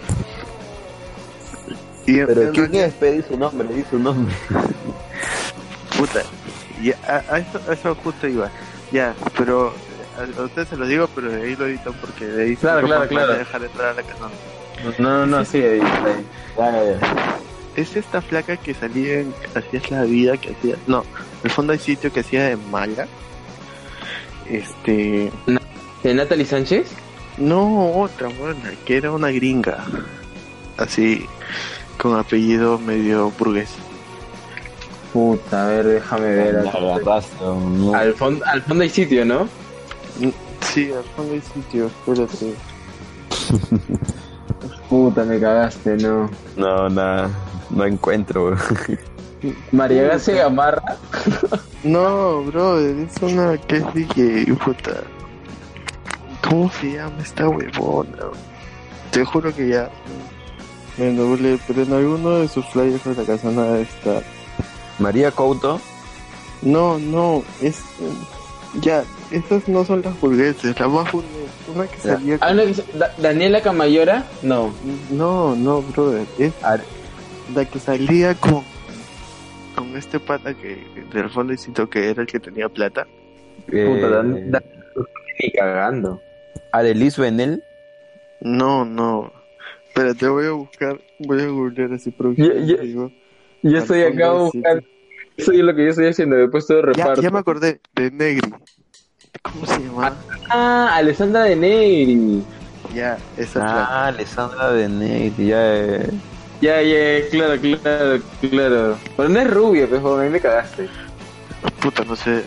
Y Pero ¿quién realidad- es? Pedí su nombre, di su nombre. Puta, y a, a eso, a eso justo iba. Ya, pero a, a ustedes se lo digo, pero de ahí lo editan porque de ahí Claro, nunca claro, claro. dejar entrar a la casa. No, no, no, sí, ahí, ahí. Ya, ya, ya. Es esta flaca que salía en Hacías la vida, que hacía. No, el fondo hay sitio que hacía de mala. Este. ¿De Natalie Sánchez? No, otra buena, que era una gringa. Así, con apellido medio burgués. Puta, a ver, déjame ver. Al, fondo al fondo hay sitio, ¿no? Mm, Sí, al fondo hay sitio, espérate. Puta, me cagaste, no. No, nada. No encuentro. María García Gamarra. No, bro, es una que DJ, puta. ¿Cómo se llama esta huevona? Te juro que ya me doble, pero en alguno de sus flyers de la casa nada está. María Couto. No, no, es. Ya, estas no son las burgueses, la más burguesa. Una que salía. Ah, que se- Da- Daniela Camayora. No. No, no, brother, es la que salía con. Con este pata que del fondo siento que era el que tenía plata. Puta, eh, Dan- Dan- ni cagando. Adelis Benel. No, no. Espera, te voy a buscar, voy a googlear así próximo. Ya, ya. digo. Yo Al estoy acá buscando. Eso es lo que yo estoy haciendo. Me he puesto de Ya, reparto. ya me acordé, de Negri. ¿Cómo se llama? Ah, Alessandra de Negri. Ya, esa. Ah, Alessandra de Negri. Ya, eh. Ya, ya, claro, claro, claro. Pero no es rubia, pues, joven, me cagaste. Puta, no sé.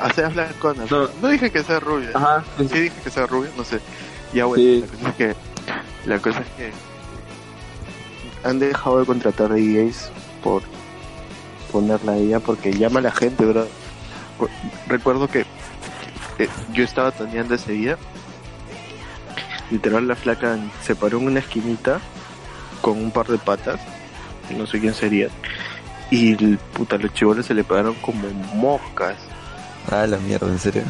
Hace blancona. No. No. dije que sea rubia. Ajá. Sí dije que sea rubia, no sé. Ya bueno, Sí. la cosa es que la cosa es que han dejado de contratar DJs por ponerla a ella porque llama a la gente, ¿verdad? Cu- Recuerdo que eh, yo estaba toneando ese día. Literal la flaca se paró en una esquinita con un par de patas, no sé quién sería. Y el- puta, los chivoles se le pegaron como moscas. Ah, la mierda, en serio.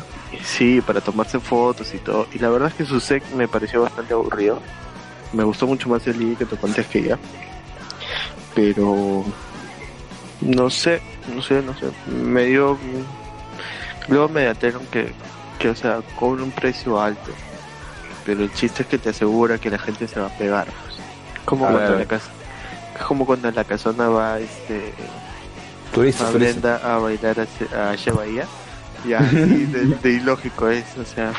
Sí, para tomarse fotos y todo. Y la verdad es que su set me pareció bastante aburrido. Me gustó mucho más el DJ que te conté que ella. Pero no sé, no sé, no sé. Me dio. Luego me dijeron que, que, o sea, cobra un precio alto. Pero el chiste es que te asegura que la gente se va a pegar. Como cuando ver. la casa, como cuando la casona va este Turista, a turista. Brenda a bailar a, a Che Bahía. Ya, sí, de, de ilógico es, o sea,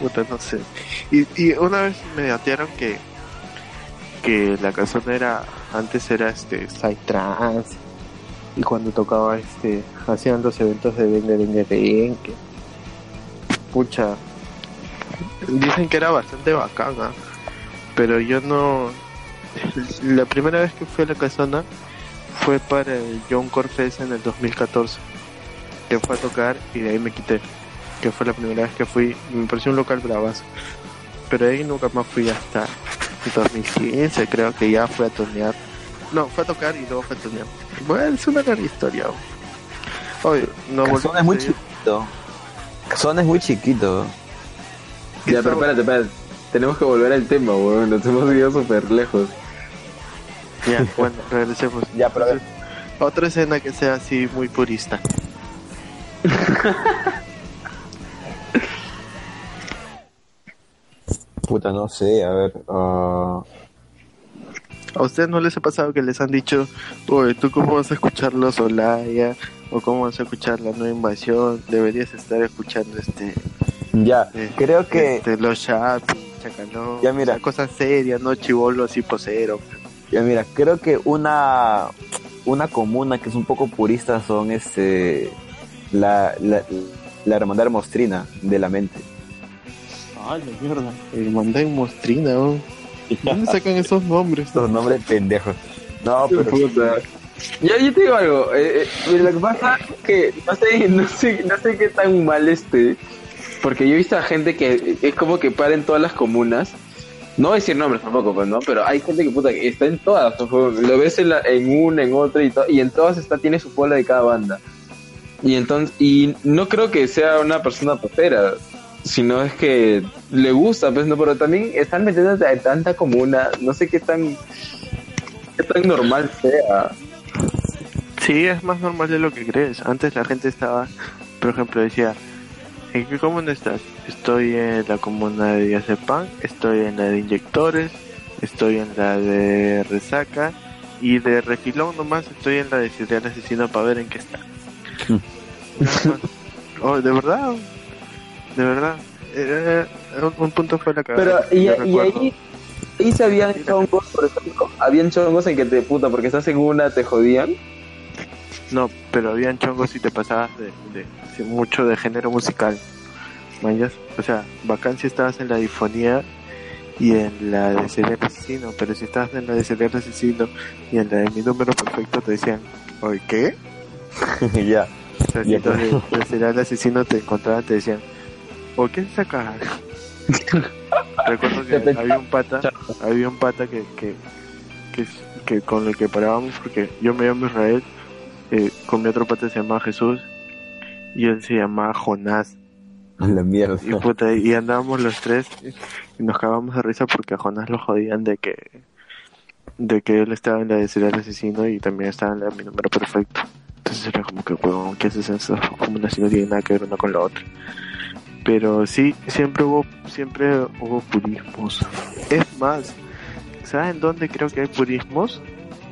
puta, no sé. Y, y una vez me datearon que que la casona era, antes era este, Psytrance, y cuando tocaba este, hacían los eventos de Venga, Venga, Venga, pucha, dicen que era bastante bacana, pero yo no, la primera vez que fui a la casona fue para el John Corfez en el 2014 que fue a tocar y de ahí me quité que fue la primera vez que fui me pareció un local bravazo pero de ahí nunca más fui hasta el 2015 creo que ya fue a tornear no fue a tocar y luego fue a tornear bueno es una larga historia no volvimos es muy chiquito. Cazón es muy chiquito. Ya, pero espérate, espérate. Tenemos que volver al tema, weón. Nos hemos ido súper lejos. ya bueno regresemos Ya, pero a ver. otra escena que sea así muy purista Puta, no sé, a ver. ah, ¿A ustedes no les ha pasado que les han dicho, oye, ¿tú cómo vas a escuchar los Olaya? ¿O cómo vas a escuchar la nueva invasión? Deberías estar escuchando este... ya, eh, creo que. este, los Chapi, Chacalón, Ya, mira. o sea, cosas serias, no chivolo así posero. Ya mira, creo que una una comuna que es un poco purista son este la, la, la hermandad mostrina de la mente. Ay, la mierda. El mandá en mostrina, ¿no? ¿Dónde sacan esos nombres? Estos nombres pendejos. No, pero Puta. Yo, yo te digo algo, eh, eh, mira, lo que pasa es que no sé, no sé, no sé qué tan mal esté, porque yo he visto a gente que es como que para en todas las comunas, no voy a decir nombres tampoco, pues, ¿no? Pero hay gente que puta está en todas, lo ves en, la- en una, en otra y, to- y en todas está, tiene su bola de cada banda. Y entonces, y no creo que sea una persona papera, sino es que le gusta, pues, no, pero también están metiéndose a tanta comuna, no sé qué tan, qué tan normal sea. Sí, es más normal de lo que crees. Antes la gente estaba, por ejemplo, decía, ¿en qué comuna estás? Estoy en la comuna de Diazepam, estoy en la de Inyectores, estoy en la de Resaca y de refilón nomás estoy en la de Serial Asesino para ver en qué está. Oh, de verdad, de verdad. Eh, un, un punto fue la Pero, cagada. y, ahí, ahí se habían chongos, por ejemplo, habían chongos en que te puta, porque estás en una, te jodían. No, pero habían chongos y te pasabas de, de- de mucho de género musical. ¿Mayas? O sea, bacán si estabas en la difonía y en la de Serial Asesino, pero si estabas en la de Serial Asesino y en la de mi número perfecto te decían, oye, ¿qué? ya. O sea, si entonces de Serial Asesino te encontraban, te decían, ¿o qué caja? Recuerdo que había un pata, había un pata que, que, que, que con el que parábamos porque yo me llamo Israel, eh, con mi otro pata se llamaba Jesús y él se llamaba Jonás. La mierda. y puta y andábamos los tres y nos cagamos de risa porque a Jonás lo jodían de que de que él estaba en la de serial asesino y también estaba en la de mi número perfecto. Entonces era como que huevón ¿qué haces esas si no tiene nada que ver una con la otra pero sí siempre hubo siempre hubo purismos. Es más ¿saben dónde creo que hay purismos?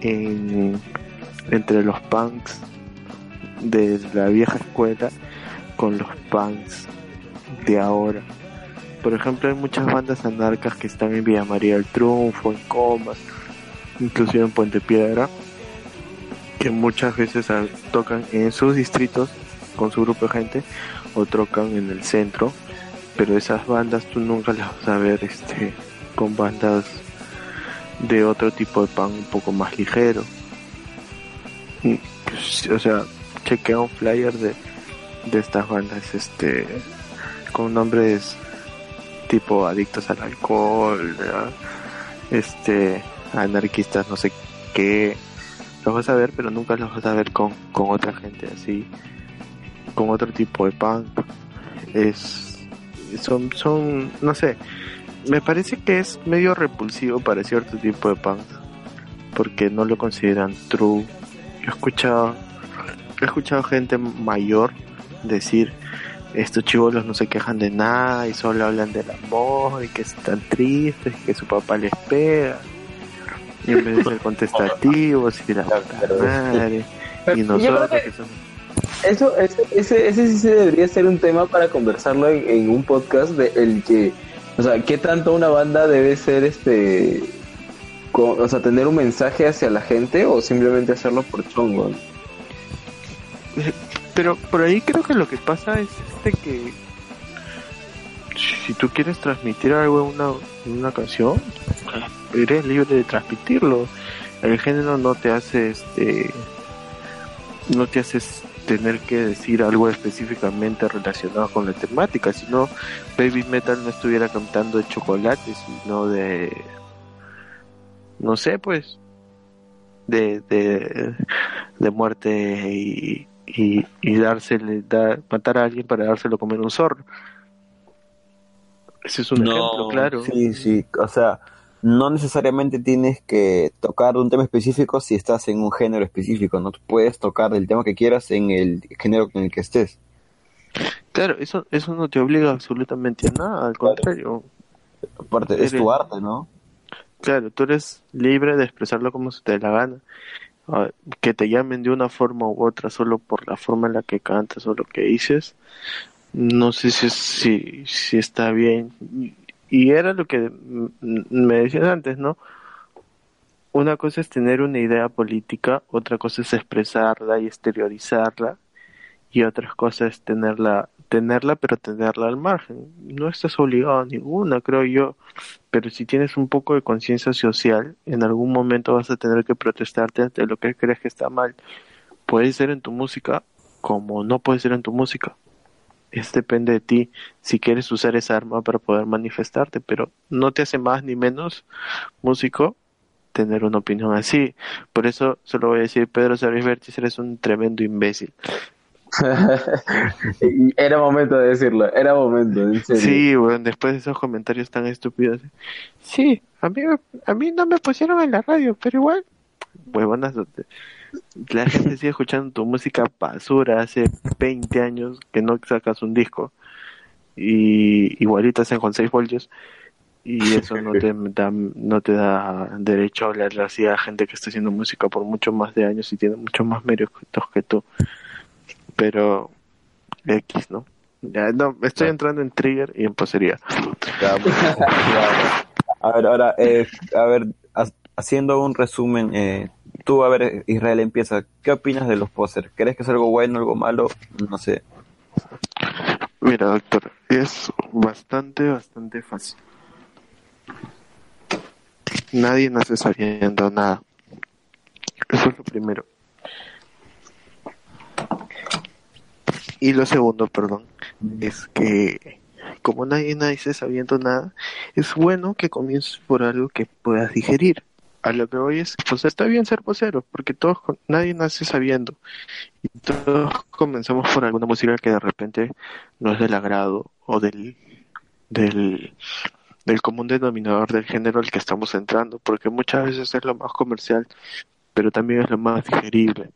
en entre los punks de la vieja escuela con los punks de ahora. Por ejemplo, hay muchas bandas anarcas que están en Villa María del Triunfo, en Comas, inclusive en Puente Piedra, que muchas veces tocan en sus distritos con su grupo de gente o tocan en el centro, pero esas bandas tú nunca las vas a ver este, con bandas de otro tipo de pan un poco más ligero. Pues, o sea, chequea un flyer de, de estas bandas este con nombres tipo adictos al alcohol, este anarquistas no sé qué. Los vas a ver, pero nunca los vas a ver con, con otra gente así, con otro tipo de punk. Es son son no sé, me parece que es medio repulsivo para cierto tipo de punk porque no lo consideran true. He escuchado he escuchado gente mayor decir estos chivolos no se quejan de nada y solo hablan del amor y que están tristes y que su papá les pega y en vez de ser contestativos y la madre. Y nosotros que- que somos Eso, ese, ese, ese sí se debería ser un tema para conversarlo en, en un podcast de el que, o sea, qué tanto una banda debe ser este, o sea, tener un mensaje hacia la gente o simplemente hacerlo por chongo. Pero por ahí creo que lo que pasa es este que si tú quieres transmitir algo en una, una canción, eres libre de transmitirlo. El género no te hace este no te haces tener que decir algo específicamente relacionado con la temática, si no Baby Metal no estuviera cantando de chocolate, sino de no sé pues de, de, de muerte y, y, y dársele, matar a alguien para dárselo a comer un zorro. Ese es un No, ejemplo, claro. Sí, sí, o sea, no necesariamente tienes que tocar un tema específico si estás en un género específico, no puedes tocar el tema que quieras en el género en el que estés. Claro, eso, eso no te obliga absolutamente a nada, al contrario. Aparte, es tu arte, ¿no? Claro, tú eres libre de expresarlo como se te dé la gana. Ah, que te llamen de una forma u otra solo por la forma en la que cantas o lo que dices, no sé si, si, si está bien. Y- era lo que me decías antes, ¿no? Una cosa es tener una idea política, otra cosa es expresarla y exteriorizarla, y otra cosa es tenerla, tenerla, pero tenerla al margen. No estás obligado a ninguna, creo yo. Pero si tienes un poco de conciencia social, en algún momento vas a tener que protestarte ante lo que crees que está mal. Puede ser en tu música, como no puede ser en tu música. Es depende de ti si quieres usar esa arma para poder manifestarte, pero no te hace más ni menos músico tener una opinión así. Por eso solo voy a decir, Pedro Serviz Vértiz, eres un tremendo imbécil. Y era momento de decirlo, era momento, en serio. Sí, bueno, después de esos comentarios tan estúpidos. Sí, a mí, a mí no me pusieron en la radio, pero igual, huevonas, la gente sigue escuchando tu música basura hace 20 años que no sacas un disco y igualito hacen con 6 voltios y eso no te da, no te da derecho a hablarle así a gente que está haciendo música por mucho más de años y tiene mucho más méritos que tú. Pero X, ¿no? Ya, no, estoy entrando en trigger y en posería. Pues. A ver, ahora, eh, a ver, ha- haciendo un resumen, eh, tú, a ver, Israel empieza. ¿Qué opinas de los posers? ¿Crees que es algo bueno, algo malo? No sé. Mira, doctor, es bastante, bastante fácil. Nadie nace sabiendo nada. Eso es lo primero. Y lo segundo, perdón, es que como nadie nace sabiendo nada, es bueno que comiences por algo que puedas digerir. A lo que voy es, pues está bien ser posero, porque todos, nadie nace sabiendo. Y todos comenzamos por alguna música que de repente no es del agrado o del, del, del común denominador del género al que estamos entrando, porque muchas veces es lo más comercial, pero también es lo más digerible.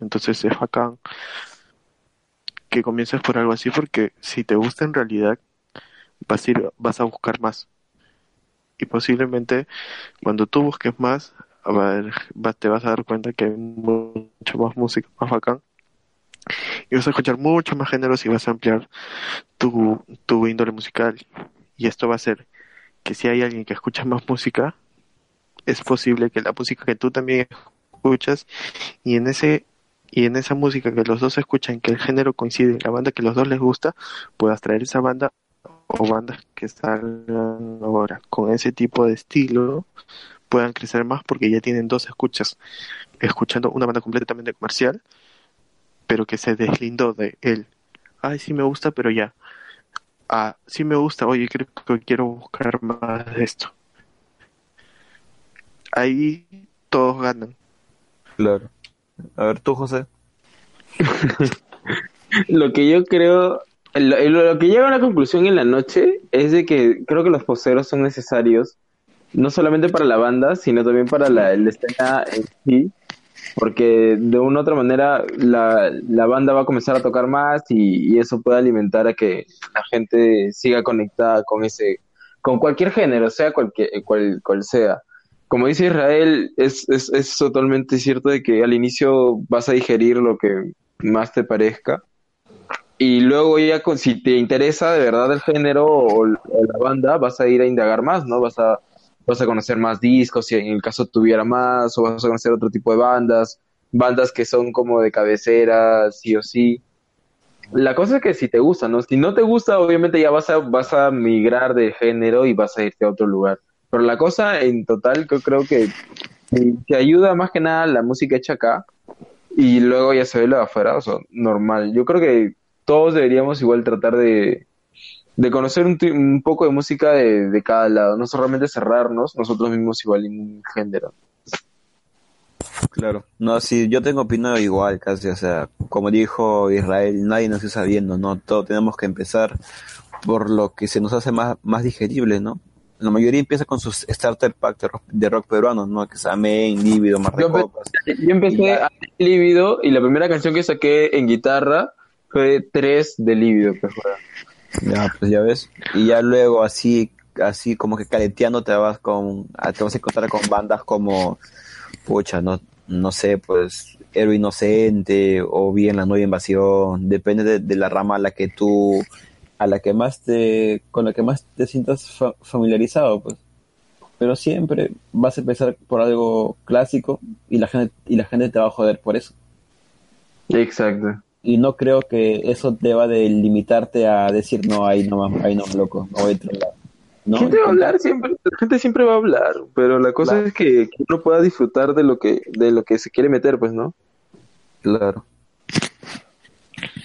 Entonces es bacán que comiences por algo así, porque si te gusta en realidad, vas a, ir, vas a buscar más. Y posiblemente cuando tú busques más, te vas a dar cuenta que hay mucho más música, más bacán. Y vas a escuchar mucho más géneros y vas a ampliar tu, tu índole musical. Y esto va a hacer que si hay alguien que escucha más música, es posible que la música que tú también escuchas y en ese y en esa música que los dos escuchan, que el género coincide, la banda que los dos les gusta, puedas traer esa banda o bandas que salgan ahora con ese tipo de estilo puedan crecer más porque ya tienen dos escuchas escuchando una banda completamente comercial pero que se deslindó de él. Ay sí me gusta pero ya. Ah sí me gusta oye creo que quiero buscar más de esto. Ahí todos ganan. Claro. A ver, tú, José. Lo que yo creo, lo, lo que llega a la conclusión en la noche es de que creo que los poseros son necesarios, no solamente para la banda, sino también para la, la escena en sí, porque de una u otra manera la, la banda va a comenzar a tocar más y, y eso puede alimentar a que la gente siga conectada con ese, con cualquier género, sea cualquier, cual, cual sea. Como dice Israel, es, es, es totalmente cierto de que al inicio vas a digerir lo que más te parezca y luego ya si te interesa de verdad el género o, o la banda, vas a ir a indagar más, ¿no? Vas a, vas a conocer más discos, si en el caso tuviera más, o vas a conocer otro tipo de bandas, bandas que son como de cabecera, sí o sí. La cosa es que si te gusta, ¿no? Si no te gusta, obviamente ya vas a, vas a migrar de género y vas a irte a otro lugar. Pero la cosa en total, yo creo que eh, te ayuda más que nada la música hecha acá y luego ya se ve lo de afuera, o sea, normal. Yo creo que todos deberíamos igual tratar de, de conocer un, poco de música de, de cada lado, no solamente cerrarnos nosotros mismos igual en un género. Claro. No, sí, yo tengo opinión igual, casi, o sea, como dijo Israel, nadie nos está sabiendo, ¿no? Todos tenemos que empezar por lo que se nos hace más, más digerible, ¿no? La mayoría empieza con sus starter pack de rock, de rock peruano, ¿no? Que es Amén, Líbido, Mar de Yo, empe- Copas. yo empecé a Líbido y la primera canción que saqué en guitarra fue tres de Líbido, pues. Ya, pues ya ves. Y ya luego así, así como que caleteando te vas con, te vas a encontrar con bandas como, pucha, no, no sé, pues, Héroe Inocente o bien La Nueva Invasión, depende de, de la rama a la que tú, a la que más te, con la que más te sientas fa- familiarizado, pues. Pero siempre vas a empezar por algo clásico y la gente, y la gente te va a joder por eso. Exacto. y no creo que eso deba de limitarte a decir no, ahí no, ahí no, loco, no voy a otro lado. ¿No? La gente va a hablar siempre, la gente siempre va a hablar, pero la cosa Claro. es que, que uno pueda disfrutar de lo que, de lo que se quiere meter, pues, ¿no? Claro.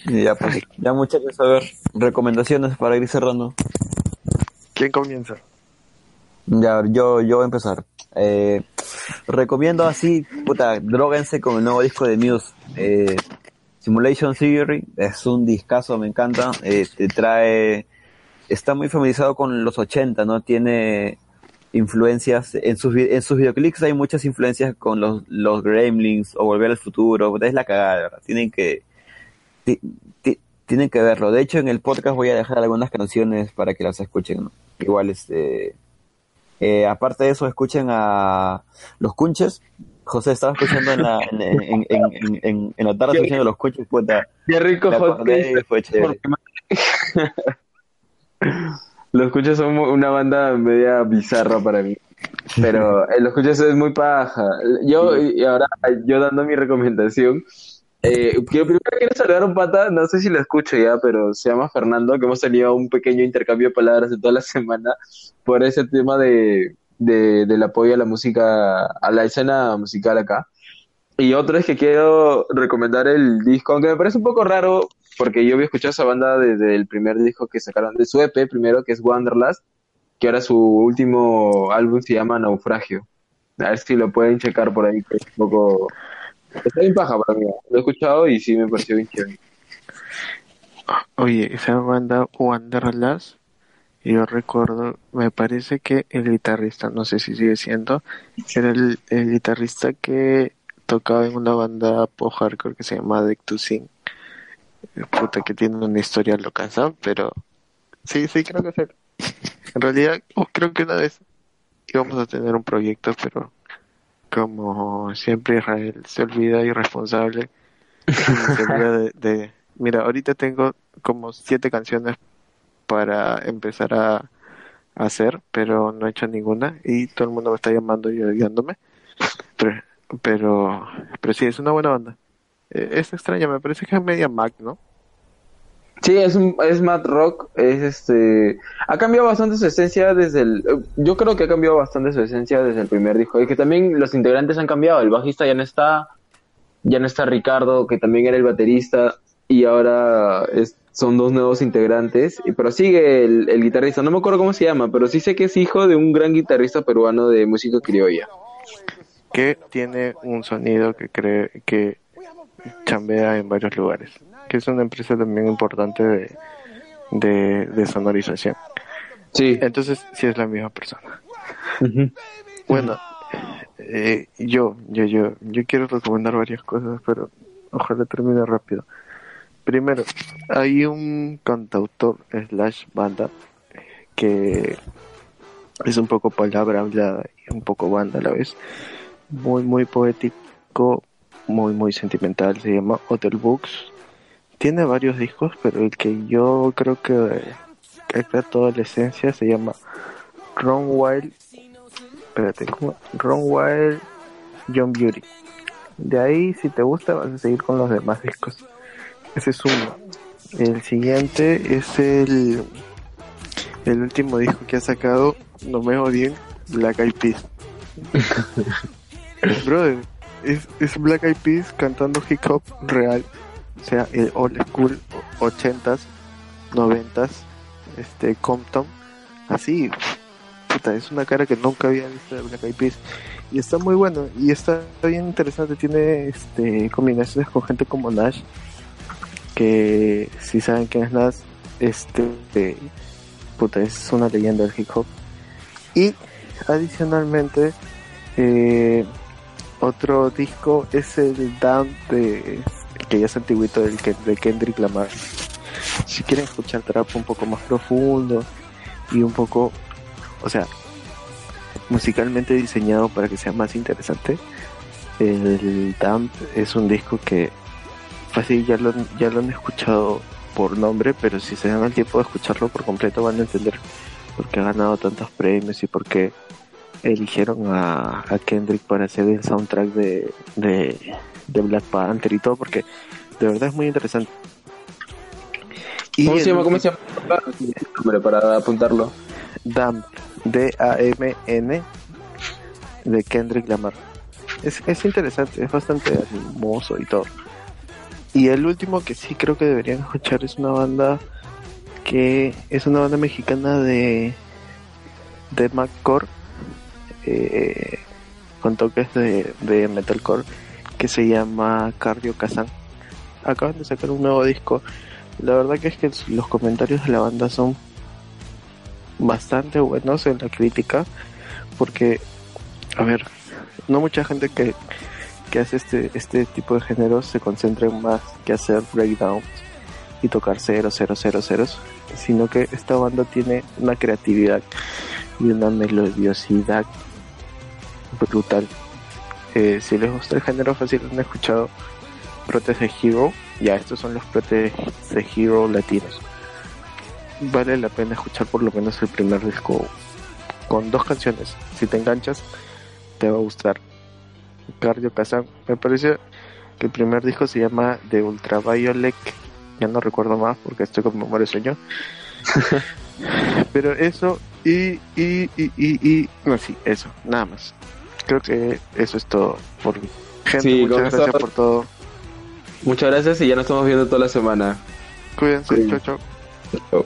Y ya, pues, ya muchachos, a ver, recomendaciones para ir cerrando. ¿Quién comienza? Ya, yo, yo voy a empezar. Eh, recomiendo así, puta, droguense con el nuevo disco de Muse. Eh, Simulation Theory es un discazo, me encanta. Eh, te trae, está muy familiarizado con los 80, ¿no? Tiene influencias, en sus, en sus videoclips hay muchas influencias con los, los Gremlins o Volver al Futuro. Es la cagada, ¿verdad? Tienen que, tienen que verlo. De hecho, en el podcast voy a dejar algunas canciones para que las escuchen, ¿no? Igual, este, eh, aparte de eso, escuchen a los Cunches. José estaba escuchando en la, en, en, en, en, en- la tarde escuchando los Cunches, puta. Qué rico cake, fue chévere. Los Cuchos son una banda media bizarra para mí. Pero eh, Los Cuchos es muy paja. Yo, y ahora, yo dando mi recomendación, eh, quiero, primero quiero saludar a un pata, no sé si lo escucho ya, pero se llama Fernando, que hemos tenido un pequeño intercambio de palabras de toda la semana por ese tema de, de, del apoyo a la música, a la escena musical acá. Y otro es que quiero recomendar el disco, aunque me parece un poco raro, porque yo había escuchado esa banda desde el primer disco que sacaron, de su EP primero, que es Wanderlust, que ahora su último álbum se llama Naufragio. A ver si lo pueden checar por ahí, que es un poco... Está bien paja para mí, lo he escuchado y sí me pareció bien chévere. Oye, esa banda Wanderlust, yo recuerdo, me parece que el guitarrista, no sé si sigue siendo, era el, el guitarrista que tocaba en una banda post-hardcore que se llama Deck to Sing. Puta, que tiene una historia loca. Pero sí, sí, creo que él. En realidad, oh, creo que una vez íbamos a tener un proyecto, pero como siempre Israel se olvida irresponsable se olvida de, de- Mira, ahorita tengo como siete canciones para empezar a, hacer, pero no he hecho ninguna y todo el mundo me está llamando y odiándome. Pero, pero, pero sí, es una buena banda. Eh, Es extraña, me parece que es media Mac, ¿no? Sí, es, un, es Matt Rock, es este... Ha cambiado bastante su esencia desde el... eh, Yo creo que ha cambiado bastante su esencia desde el primer disco. Y que también los integrantes han cambiado. El bajista ya no está, ya no está Ricardo, que también era el baterista. Y ahora es- son dos nuevos integrantes. y- Pero sigue el, el guitarrista, no me acuerdo cómo se llama, pero sí sé que es hijo de un gran guitarrista peruano de música criolla. Que tiene un sonido que cree que chambea en varios lugares. Que es una empresa también importante de, de, de sonorización. Sí. Entonces, sí es la misma persona. Bueno, eh, yo, yo, yo, yo quiero recomendar varias cosas, pero ojalá termine rápido. Primero, hay un cantautor slash banda que es un poco palabra hablada y un poco banda a la vez. Muy, muy poético, muy, muy sentimental. Se llama Hotel Books. Tiene varios discos, pero el que yo creo que capta toda la esencia se llama Ron Wild espérate, ¿cómo? Ron Wild, John Beauty. De ahí, si te gusta, vas a seguir con los demás discos. Ese es uno. El siguiente es el, el último disco que ha sacado, no me odien, Black Eyed Peas. Brother, es, es Black Eyed Peas cantando hip hop real. O sea, el old school, 80s, 90s, este, Compton. Así, puta, es una cara que nunca había visto de Black Eyed Peas. Y está muy bueno, y está bien interesante. Tiene este combinaciones con gente como Nash, que si saben quién es Nash, este, puta, es una leyenda del hip hop. Y adicionalmente, eh, otro disco es el Down de que ya es antiguito del que- de Kendrick Lamar. Si quieren escuchar trap un poco más profundo y un poco, o sea, musicalmente diseñado para que sea más interesante, el Damp es un disco que fácil ya lo, ya lo han escuchado por nombre, pero si se dan el tiempo de escucharlo por completo van a entender por qué ha ganado tantos premios y por qué eligieron a, Kendrick para hacer el soundtrack de, de, de Black Panther y todo, porque De verdad es muy interesante. Y ¿Cómo se el llama? ¿Cómo se último- llama? Hombre, para apuntarlo. Damn, D-A-M-N, de Kendrick Lamar. Es, es interesante, es bastante hermoso y todo. Y el último que sí creo que deberían escuchar es una banda que es una banda mexicana de de Core eh, con toques de, de metalcore que se llama Cardio Kazan. Acaban de sacar un nuevo disco. La verdad que es que los comentarios de la banda son bastante buenos en la crítica porque a ver no mucha gente que, que hace este este tipo de géneros se concentra en más que hacer breakdowns y tocar ceros ceros ceros ceros sino que esta banda tiene una creatividad y una melodiosidad brutal Eh, si les gusta el género fácil han escuchado Protege Hero ya estos son los Protege Hero latinos vale la pena escuchar por lo menos el primer disco con dos canciones. Si te enganchas, te va a gustar. Cardio Kazan, me parece que el primer disco se llama The Ultraviolet. Ya no recuerdo más porque estoy con memoria de sueño. Pero eso, y, y, y, y, y, no, sí, eso, nada más. Creo que eso es todo por mí. Gente, Sí, muchas gracias por todo. Muchas gracias y ya nos estamos viendo toda la semana. Cuídense, Sí. chao, chao. Chao.